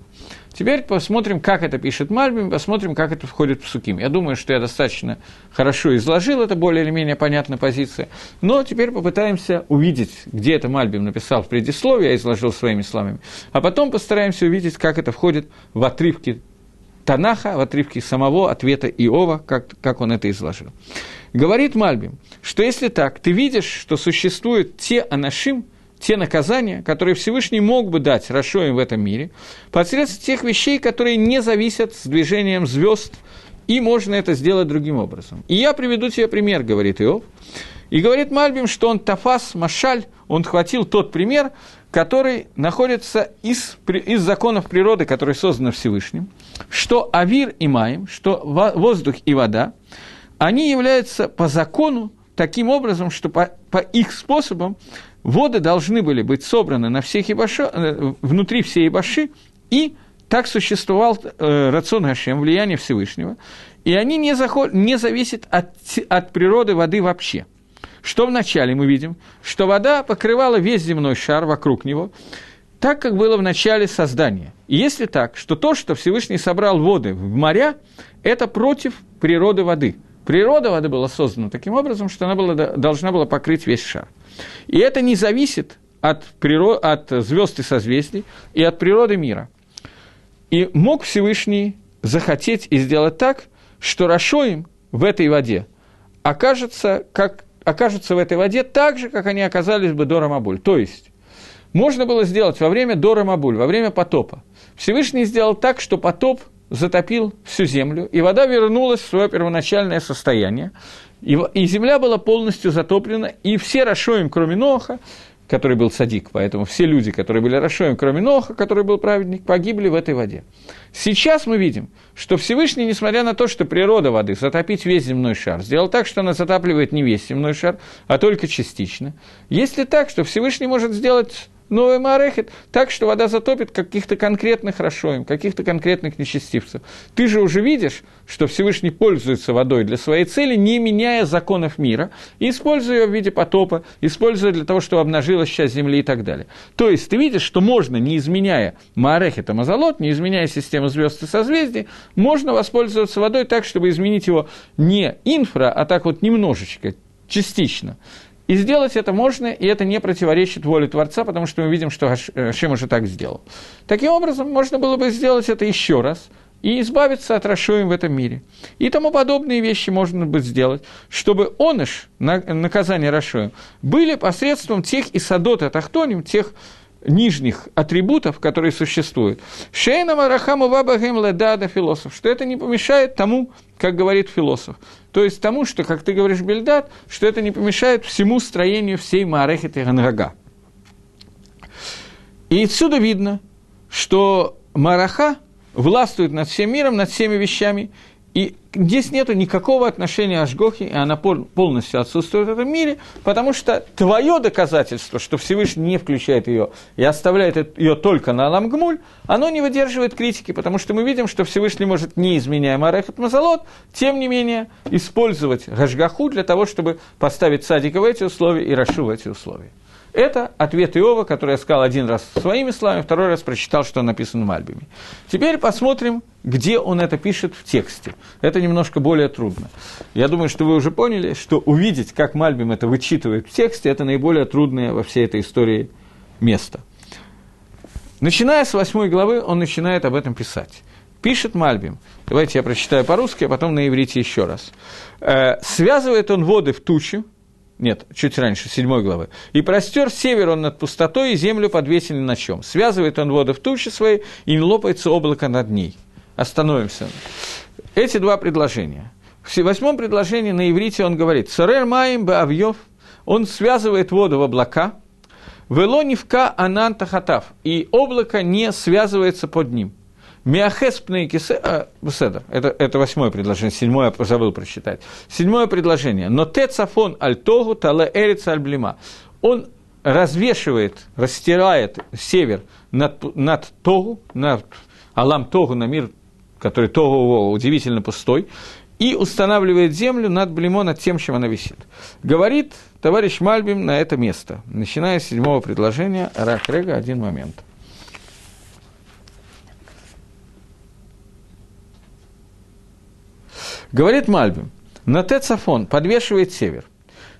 Теперь посмотрим, как это пишет Мальбим, посмотрим, как это входит в Суким. Я думаю, что я достаточно хорошо изложил, это более или менее понятная позиция. Но теперь попытаемся увидеть, где это Мальбим написал в предисловии, я изложил своими словами. А потом постараемся увидеть, как это входит в отрывки Танаха, в отрывке самого ответа Иова, как, как он это изложил. Говорит Мальбим, что если так, ты видишь, что существуют те анашим, те наказания, которые Всевышний мог бы дать Рашоим в этом мире, посредством тех вещей, которые не зависят с движением звезд, и можно это сделать другим образом. И я приведу тебе пример, говорит Иов. И говорит Мальбим, что он Тафас Машаль, он хватил тот пример, который находится из, из законов природы, которые созданы Всевышним, что Авир и Маем, что воздух и вода, они являются по закону таким образом, что по, по их способам воды должны были быть собраны на всех ебашо, э, внутри всей ебаши, и так существовал э, рацион Гашем, влияние Всевышнего, и они не, заход, не зависят от, от природы воды вообще. Что вначале мы видим? Что вода покрывала весь земной шар вокруг него, так, как было в начале создания. И если так, что то, что Всевышний собрал воды в моря, это против природы воды. Природа воды была создана таким образом, что она была, должна была покрыть весь шар. И это не зависит от, природ, от звезд и созвездий и от природы мира. И мог Всевышний захотеть и сделать так, что Рашоим в этой воде окажется, как, окажутся в этой воде так же, как они оказались бы до Рамабуль. То есть, можно было сделать во время до Рамабуль, во время потопа. Всевышний сделал так, что потоп затопил всю землю, и вода вернулась в свое первоначальное состояние. И, и земля была полностью затоплена, и все Рашоим, кроме Ноха, который был садик, поэтому все люди, которые были Рашоем, кроме Ноха, который был праведник, погибли в этой воде. Сейчас мы видим, что Всевышний, несмотря на то, что природа воды, затопить весь земной шар, сделал так, что она затапливает не весь земной шар, а только частично. Если так, что Всевышний может сделать новый Марехет, так, что вода затопит каких-то конкретных Рашоем, каких-то конкретных нечестивцев. Ты же уже видишь, что Всевышний пользуется водой для своей цели, не меняя законов мира, используя ее в виде потопа, используя для того, чтобы обнажилась часть земли и так далее. То есть ты видишь, что можно, не изменяя Маарехета Мазалот, не изменяя систему звезд и созвездий, можно воспользоваться водой так, чтобы изменить его не инфра, а так вот немножечко, частично. И сделать это можно, и это не противоречит воле Творца, потому что мы видим, что Хашем уже так сделал. Таким образом, можно было бы сделать это еще раз и избавиться от Рашоим в этом мире. И тому подобные вещи можно бы сделать, чтобы оныш, наказание Рашоим, были посредством тех и садот атахтоним, тех нижних атрибутов, которые существуют. Шейна Марахаму Вабагем Ледада философ, что это не помешает тому, как говорит философ. То есть тому, что, как ты говоришь, Бельдат, что это не помешает всему строению всей Маарехет и Ганрага. И отсюда видно, что Мараха властвует над всем миром, над всеми вещами, и здесь нет никакого отношения Ашгохи, и она полностью отсутствует в этом мире, потому что твое доказательство, что Всевышний не включает ее и оставляет ее только на Аламгмуль, оно не выдерживает критики, потому что мы видим, что Всевышний может, не изменяя Марехат Мазалот, тем не менее использовать Гашгаху для того, чтобы поставить садика в эти условия и Рашу в эти условия. Это ответ Иова, который я сказал один раз своими словами, второй раз прочитал, что написано в Мальбиме. Теперь посмотрим, где он это пишет в тексте. Это немножко более трудно. Я думаю, что вы уже поняли, что увидеть, как Мальбим это вычитывает в тексте, это наиболее трудное во всей этой истории место. Начиная с восьмой главы, он начинает об этом писать. Пишет Мальбим. Давайте я прочитаю по-русски, а потом на иврите еще раз. Э, связывает он воды в тучу, нет, чуть раньше, седьмой главы. «И простер север он над пустотой, и землю подвесили на чем? Связывает он воды в тучи свои, и не лопается облако над ней». Остановимся. Эти два предложения. В восьмом предложении на иврите он говорит «Сарер маим баавьев» Он связывает воду в облака, «Велонивка анан тахатав» И облако не связывается под ним. Миахес пнейкисе... А, это, это восьмое предложение, седьмое забыл прочитать. Седьмое предложение. Но те цафон аль тогу тале эрица аль блима. Он развешивает, растирает север над, над Тогу, над Алам Тогу, на мир, который Тогу удивительно пустой, и устанавливает землю над Блимо, над тем, чем она висит. Говорит товарищ Мальбим на это место, начиная с седьмого предложения, Рахрега, один момент. Говорит Мальбим, на Тецафон подвешивает север.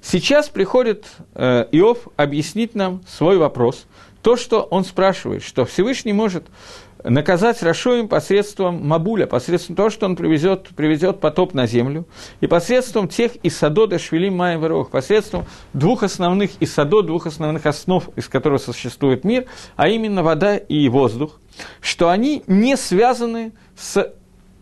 Сейчас приходит э, Иов объяснить нам свой вопрос. То, что он спрашивает, что Всевышний может наказать Рашоим посредством Мабуля, посредством того, что он привезет, привезет потоп на землю, и посредством тех Исадо Швелим Майя Верох, посредством двух основных Исадо, двух основных основ, из которых существует мир, а именно вода и воздух, что они не связаны с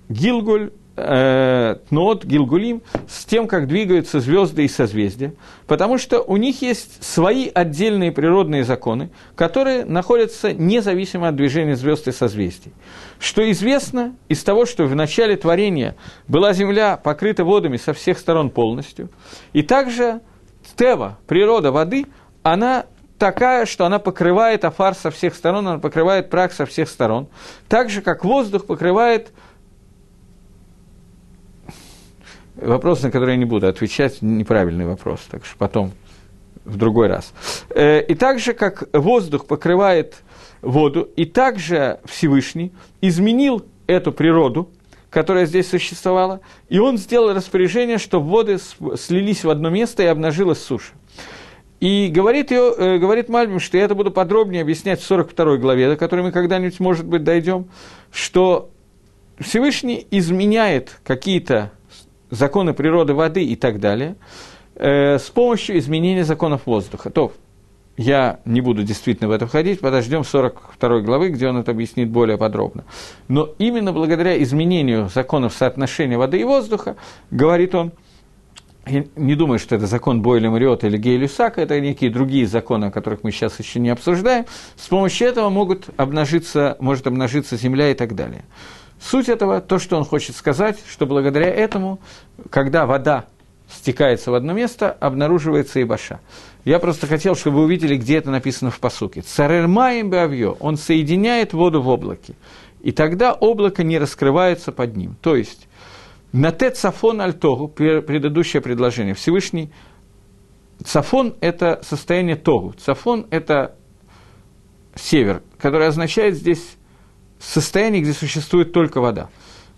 Гилгуль э, Тнот, Гилгулим, с тем, как двигаются звезды и созвездия, потому что у них есть свои отдельные природные законы, которые находятся независимо от движения звезд и созвездий. Что известно из того, что в начале творения была Земля покрыта водами со всех сторон полностью, и также Тева, природа воды, она такая, что она покрывает афар со всех сторон, она покрывает прах со всех сторон, так же, как воздух покрывает Вопрос, на который я не буду отвечать, неправильный вопрос, так что потом в другой раз. Э, и так же, как воздух покрывает воду, и также Всевышний изменил эту природу, которая здесь существовала, и он сделал распоряжение, чтобы воды слились в одно место и обнажилась суша. И говорит, ее, э, говорит Мальбим, что я это буду подробнее объяснять в 42 главе, до которой мы когда-нибудь, может быть, дойдем, что Всевышний изменяет какие-то законы природы воды и так далее, э, с помощью изменения законов воздуха. То я не буду действительно в это входить, подождем 42 главы, где он это объяснит более подробно. Но именно благодаря изменению законов соотношения воды и воздуха, говорит он, я не думаю, что это закон Бойля Мариота или Гей Люсака, это некие другие законы, о которых мы сейчас еще не обсуждаем. С помощью этого могут обнажиться, может обнажиться земля и так далее. Суть этого, то, что он хочет сказать, что благодаря этому, когда вода стекается в одно место, обнаруживается и баша. Я просто хотел, чтобы вы увидели, где это написано в посуке. Царермаем бавьё, он соединяет воду в облаке. И тогда облако не раскрывается под ним. То есть, на те цафон альтогу, предыдущее предложение, Всевышний, цафон – это состояние тогу, цафон – это север, который означает здесь состояние, где существует только вода.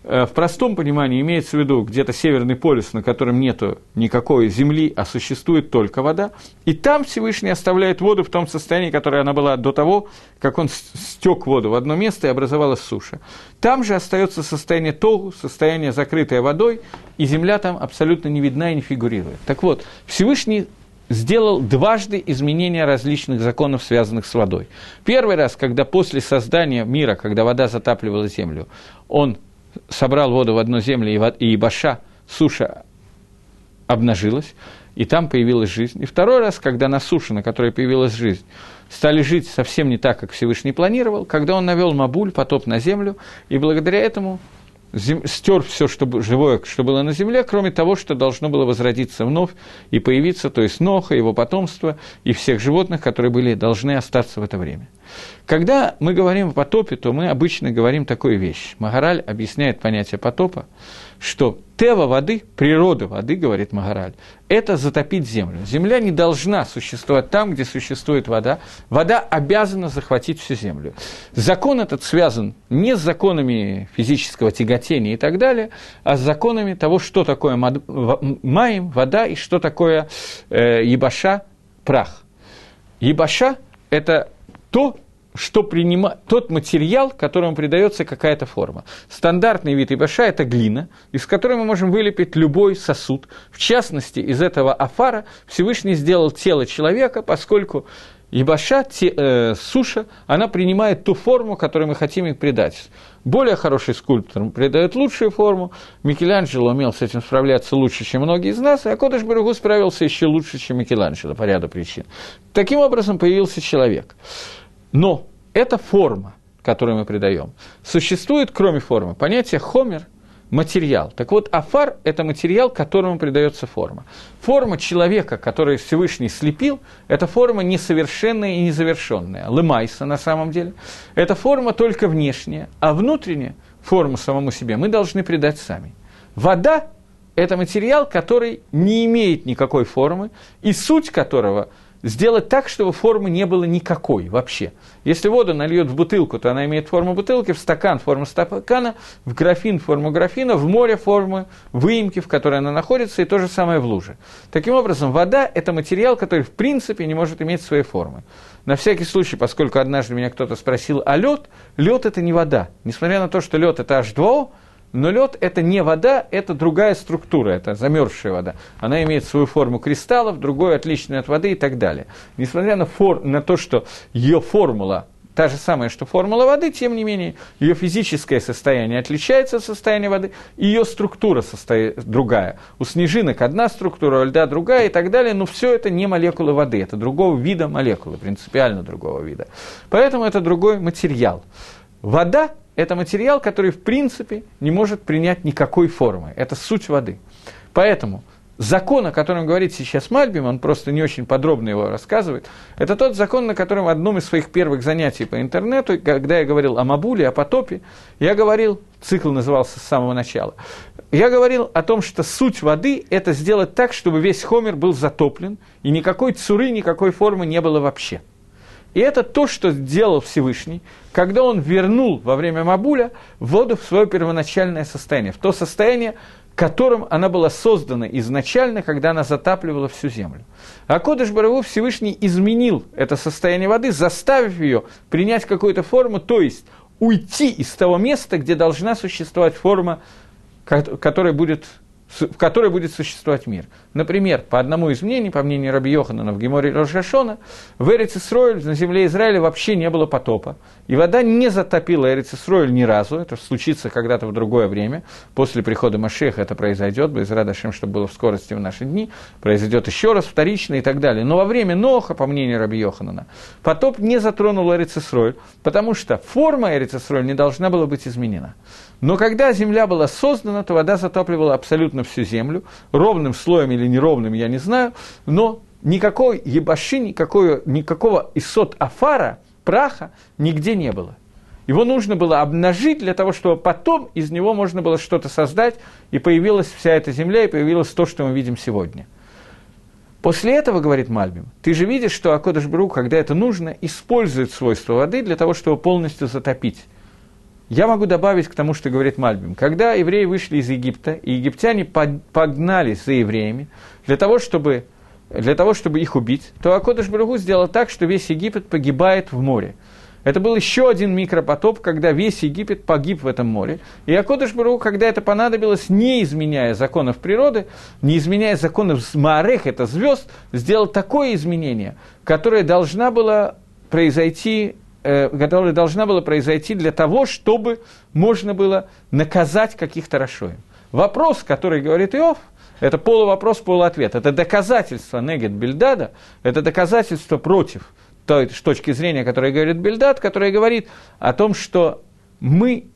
Э, в простом понимании имеется в виду где-то северный полюс, на котором нет никакой земли, а существует только вода, и там Всевышний оставляет воду в том состоянии, которое она была до того, как он стек воду в одно место и образовалась суша. Там же остается состояние тогу, состояние закрытое водой, и земля там абсолютно не видна и не фигурирует. Так вот, Всевышний сделал дважды изменения различных законов, связанных с водой. Первый раз, когда после создания мира, когда вода затапливала землю, он собрал воду в одну землю, и Баша, суша, обнажилась, и там появилась жизнь. И второй раз, когда на суше, на которой появилась жизнь, стали жить совсем не так, как Всевышний планировал, когда он навел Мабуль, потоп на землю, и благодаря этому зем... стер все что... живое, что было на земле, кроме того, что должно было возродиться вновь и появиться, то есть Ноха, его потомство и всех животных, которые были, должны остаться в это время. Когда мы говорим о потопе, то мы обычно говорим такую вещь. Магараль объясняет понятие потопа, что тева воды, природа воды, говорит Магараль, это затопить землю. Земля не должна существовать там, где существует вода. Вода обязана захватить всю землю. Закон этот связан не с законами физического тяготения и так далее, а с законами того, что такое маем, вода, и что такое э, ебаша, прах. Ебаша – это то, что принимает, тот материал, которому придается какая-то форма. Стандартный вид ибаша – это глина, из которой мы можем вылепить любой сосуд. В частности, из этого афара Всевышний сделал тело человека, поскольку ибаша, те, э, суша, она принимает ту форму, которую мы хотим ей придать. Более хороший скульптор придает лучшую форму. Микеланджело умел с этим справляться лучше, чем многие из нас, и Акодыш Барагу справился еще лучше, чем Микеланджело по ряду причин. Таким образом появился человек. Но эта форма, которую мы придаем, существует, кроме формы, понятие хомер – материал. Так вот, афар – это материал, которому придается форма. Форма человека, который Всевышний слепил, это форма несовершенная и незавершенная. Лымайса на самом деле. Это форма только внешняя, а внутренняя форму самому себе мы должны придать сами. Вода – это материал, который не имеет никакой формы, и суть которого – сделать так, чтобы формы не было никакой вообще. Если воду нальет в бутылку, то она имеет форму бутылки, в стакан форму стакана, в графин форму графина, в море форму выемки, в которой она находится, и то же самое в луже. Таким образом, вода – это материал, который в принципе не может иметь своей формы. На всякий случай, поскольку однажды меня кто-то спросил, а лед? Лед – это не вода. Несмотря на то, что лед – это H2O, но лед это не вода, это другая структура, это замерзшая вода. Она имеет свою форму кристаллов, другую отличную от воды и так далее. Несмотря на, фор, на то, что ее формула та же самая, что формула воды, тем не менее, ее физическое состояние отличается от состояния воды, ее структура состоит другая. У снежинок одна структура, у льда другая и так далее, но все это не молекулы воды, это другого вида молекулы, принципиально другого вида. Поэтому это другой материал. Вода это материал, который в принципе не может принять никакой формы. Это суть воды. Поэтому закон, о котором говорит сейчас Мальбим, он просто не очень подробно его рассказывает, это тот закон, на котором в одном из своих первых занятий по интернету, когда я говорил о Мабуле, о потопе, я говорил, цикл назывался с самого начала, я говорил о том, что суть воды – это сделать так, чтобы весь Хомер был затоплен, и никакой цуры, никакой формы не было вообще – и это то, что сделал Всевышний, когда он вернул во время Мабуля воду в свое первоначальное состояние, в то состояние, которым она была создана изначально, когда она затапливала всю землю. А Кодыш Бараву Всевышний изменил это состояние воды, заставив ее принять какую-то форму, то есть уйти из того места, где должна существовать форма, которая будет в которой будет существовать мир. Например, по одному из мнений, по мнению Раби Йоханана в Геморе Рошашона, в Эрицисроиль, на земле Израиля вообще не было потопа. И вода не затопила Эрицисроиль ни разу. Это случится когда-то в другое время. После прихода Машеха это произойдет, без Радашем, чтобы было в скорости в наши дни. Произойдет еще раз вторично и так далее. Но во время Ноха, по мнению Раби Йоханана, потоп не затронул Эрицисроиль, потому что форма Эрицисроиль не должна была быть изменена. Но когда земля была создана, то вода затапливала абсолютно всю землю, ровным слоем или неровным, я не знаю, но никакой ебаши, никакой, никакого исот афара, праха, нигде не было. Его нужно было обнажить для того, чтобы потом из него можно было что-то создать, и появилась вся эта земля, и появилось то, что мы видим сегодня. После этого, говорит Мальбим, ты же видишь, что Акодыш Брук, когда это нужно, использует свойства воды для того, чтобы полностью затопить. Я могу добавить к тому, что говорит Мальбим. Когда евреи вышли из Египта, и египтяне погнались за евреями для того, чтобы, для того, чтобы их убить, то Акодыш Бругу сделал так, что весь Египет погибает в море. Это был еще один микропотоп, когда весь Египет погиб в этом море. И Акодыш Бару, когда это понадобилось, не изменяя законов природы, не изменяя законов Маарех, это звезд, сделал такое изменение, которое должна была произойти которая должна была произойти для того, чтобы можно было наказать каких-то Рашоем. Вопрос, который говорит Иов, это полувопрос, полуответ. Это доказательство Негет Бельдада, это доказательство против той точки зрения, которая говорит Бельдат, которая говорит о том, что мы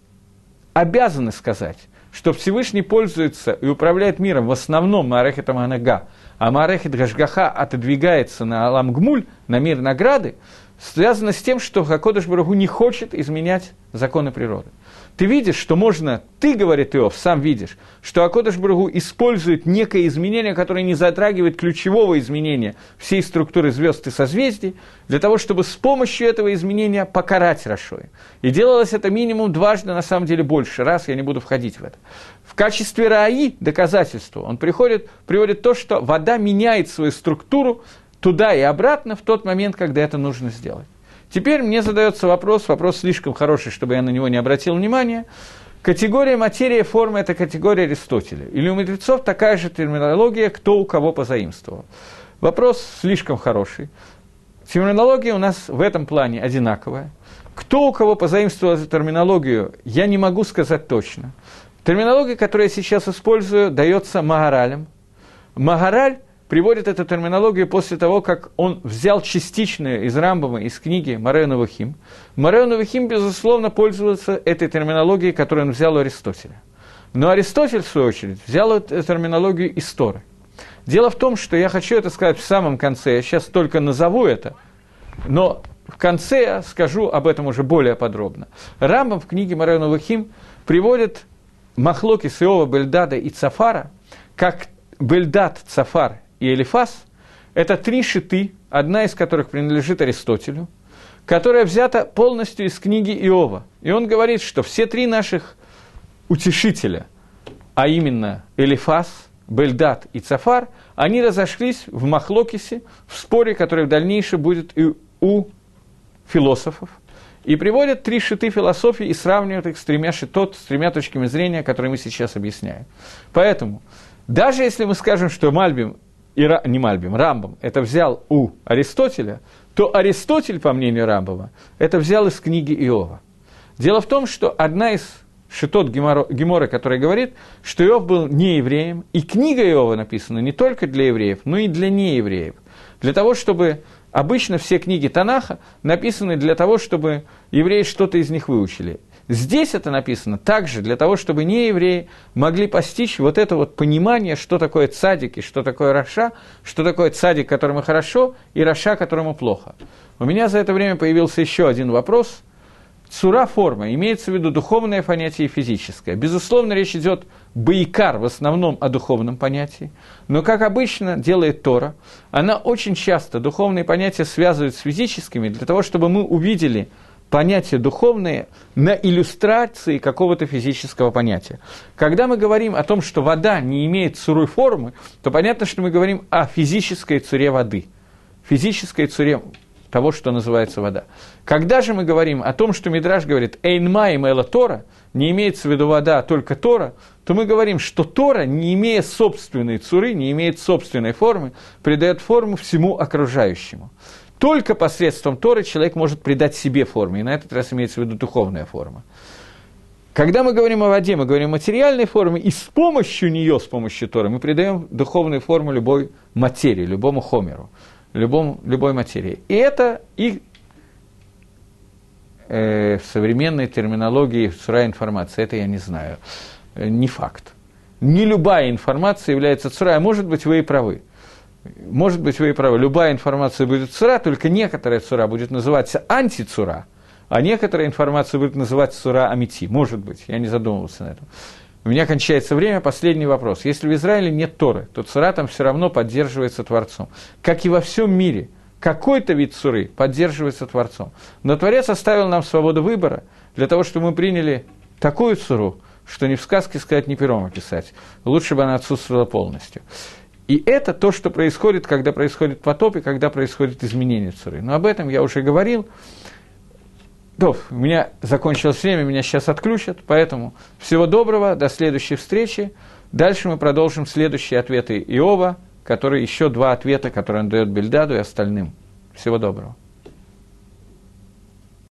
обязаны сказать, что Всевышний пользуется и управляет миром в основном Маарехетом Анага, а Маарехет Гашгаха отодвигается на Алам Гмуль, на мир награды, связано с тем, что Хакодыш Барагу не хочет изменять законы природы. Ты видишь, что можно, ты, говорит Иов, сам видишь, что Акодыш Брагу использует некое изменение, которое не затрагивает ключевого изменения всей структуры звезд и созвездий, для того, чтобы с помощью этого изменения покарать Рашой. И делалось это минимум дважды, на самом деле больше раз, я не буду входить в это. В качестве раи, доказательства, он приходит, приводит то, что вода меняет свою структуру туда и обратно в тот момент, когда это нужно сделать. Теперь мне задается вопрос, вопрос слишком хороший, чтобы я на него не обратил внимания. Категория материя формы – это категория Аристотеля. Или у мудрецов такая же терминология, кто у кого позаимствовал. Вопрос слишком хороший. Терминология у нас в этом плане одинаковая. Кто у кого позаимствовал эту терминологию, я не могу сказать точно. Терминология, которую я сейчас использую, дается Магаралем. Магараль – приводит эту терминологию после того, как он взял частичное из Рамбама, из книги Морео Новохим. Морео Новохим, безусловно, пользовался этой терминологией, которую он взял у Аристотеля. Но Аристотель, в свою очередь, взял эту терминологию из Торы. Дело в том, что я хочу это сказать в самом конце, я сейчас только назову это, но в конце я скажу об этом уже более подробно. Рамбам в книге Морео Новохим приводит Махлоки Сиова, Бельдада и Цафара, как Бельдад, Цафар и Элифас – это три шиты, одна из которых принадлежит Аристотелю, которая взята полностью из книги Иова. И он говорит, что все три наших утешителя, а именно Элифас, Бельдат и Цафар, они разошлись в Махлокисе, в споре, который в дальнейшем будет и у философов, и приводят три шиты философии и сравнивают их с тремя шитот, с тремя точками зрения, которые мы сейчас объясняем. Поэтому, даже если мы скажем, что Мальбим и, не Мальбим, Рамбам, это взял у Аристотеля, то Аристотель, по мнению Рамбова, это взял из книги Иова. Дело в том, что одна из шитот Гемора, которая говорит, что Иов был не евреем, и книга Иова написана не только для евреев, но и для неевреев. Для того, чтобы обычно все книги Танаха написаны для того, чтобы евреи что-то из них выучили. Здесь это написано также для того, чтобы не евреи могли постичь вот это вот понимание, что такое цадик и что такое раша, что такое цадик, которому хорошо, и раша, которому плохо. У меня за это время появился еще один вопрос. Цура форма, имеется в виду духовное понятие и физическое. Безусловно, речь идет Баикар в основном о духовном понятии, но, как обычно делает Тора, она очень часто духовные понятия связывает с физическими для того, чтобы мы увидели – понятия духовные на иллюстрации какого-то физического понятия. Когда мы говорим о том, что вода не имеет цурой формы, то понятно, что мы говорим о физической цуре воды, физической цуре того, что называется вода. Когда же мы говорим о том, что Мидраш говорит «эйнма и мэла Тора», не имеется в виду вода, а только Тора, то мы говорим, что Тора, не имея собственной цуры, не имеет собственной формы, придает форму всему окружающему. Только посредством Торы человек может придать себе форму, и на этот раз имеется в виду духовная форма. Когда мы говорим о воде, мы говорим о материальной форме, и с помощью нее, с помощью Торы, мы придаем духовную форму любой материи, любому хомеру, любому, любой материи. И это и э, в современной терминологии сура информации, это я не знаю, э, не факт. не любая информация является цура, а может быть, вы и правы. Может быть, вы и правы. Любая информация будет цура, только некоторая цура будет называться антицура, а некоторая информация будет называться цура амити. Может быть, я не задумывался на этом. У меня кончается время. Последний вопрос. Если в Израиле нет Торы, то цура там все равно поддерживается Творцом. Как и во всем мире, какой-то вид цуры поддерживается Творцом. Но Творец оставил нам свободу выбора для того, чтобы мы приняли такую цуру, что не в сказке сказать, не пером описать. Лучше бы она отсутствовала полностью. И это то, что происходит, когда происходит потоп и когда происходит изменение цуры. Но об этом я уже говорил. То, у меня закончилось время, меня сейчас отключат, поэтому всего доброго, до следующей встречи. Дальше мы продолжим следующие ответы Иова, которые еще два ответа, которые он дает Бельдаду и остальным. Всего доброго.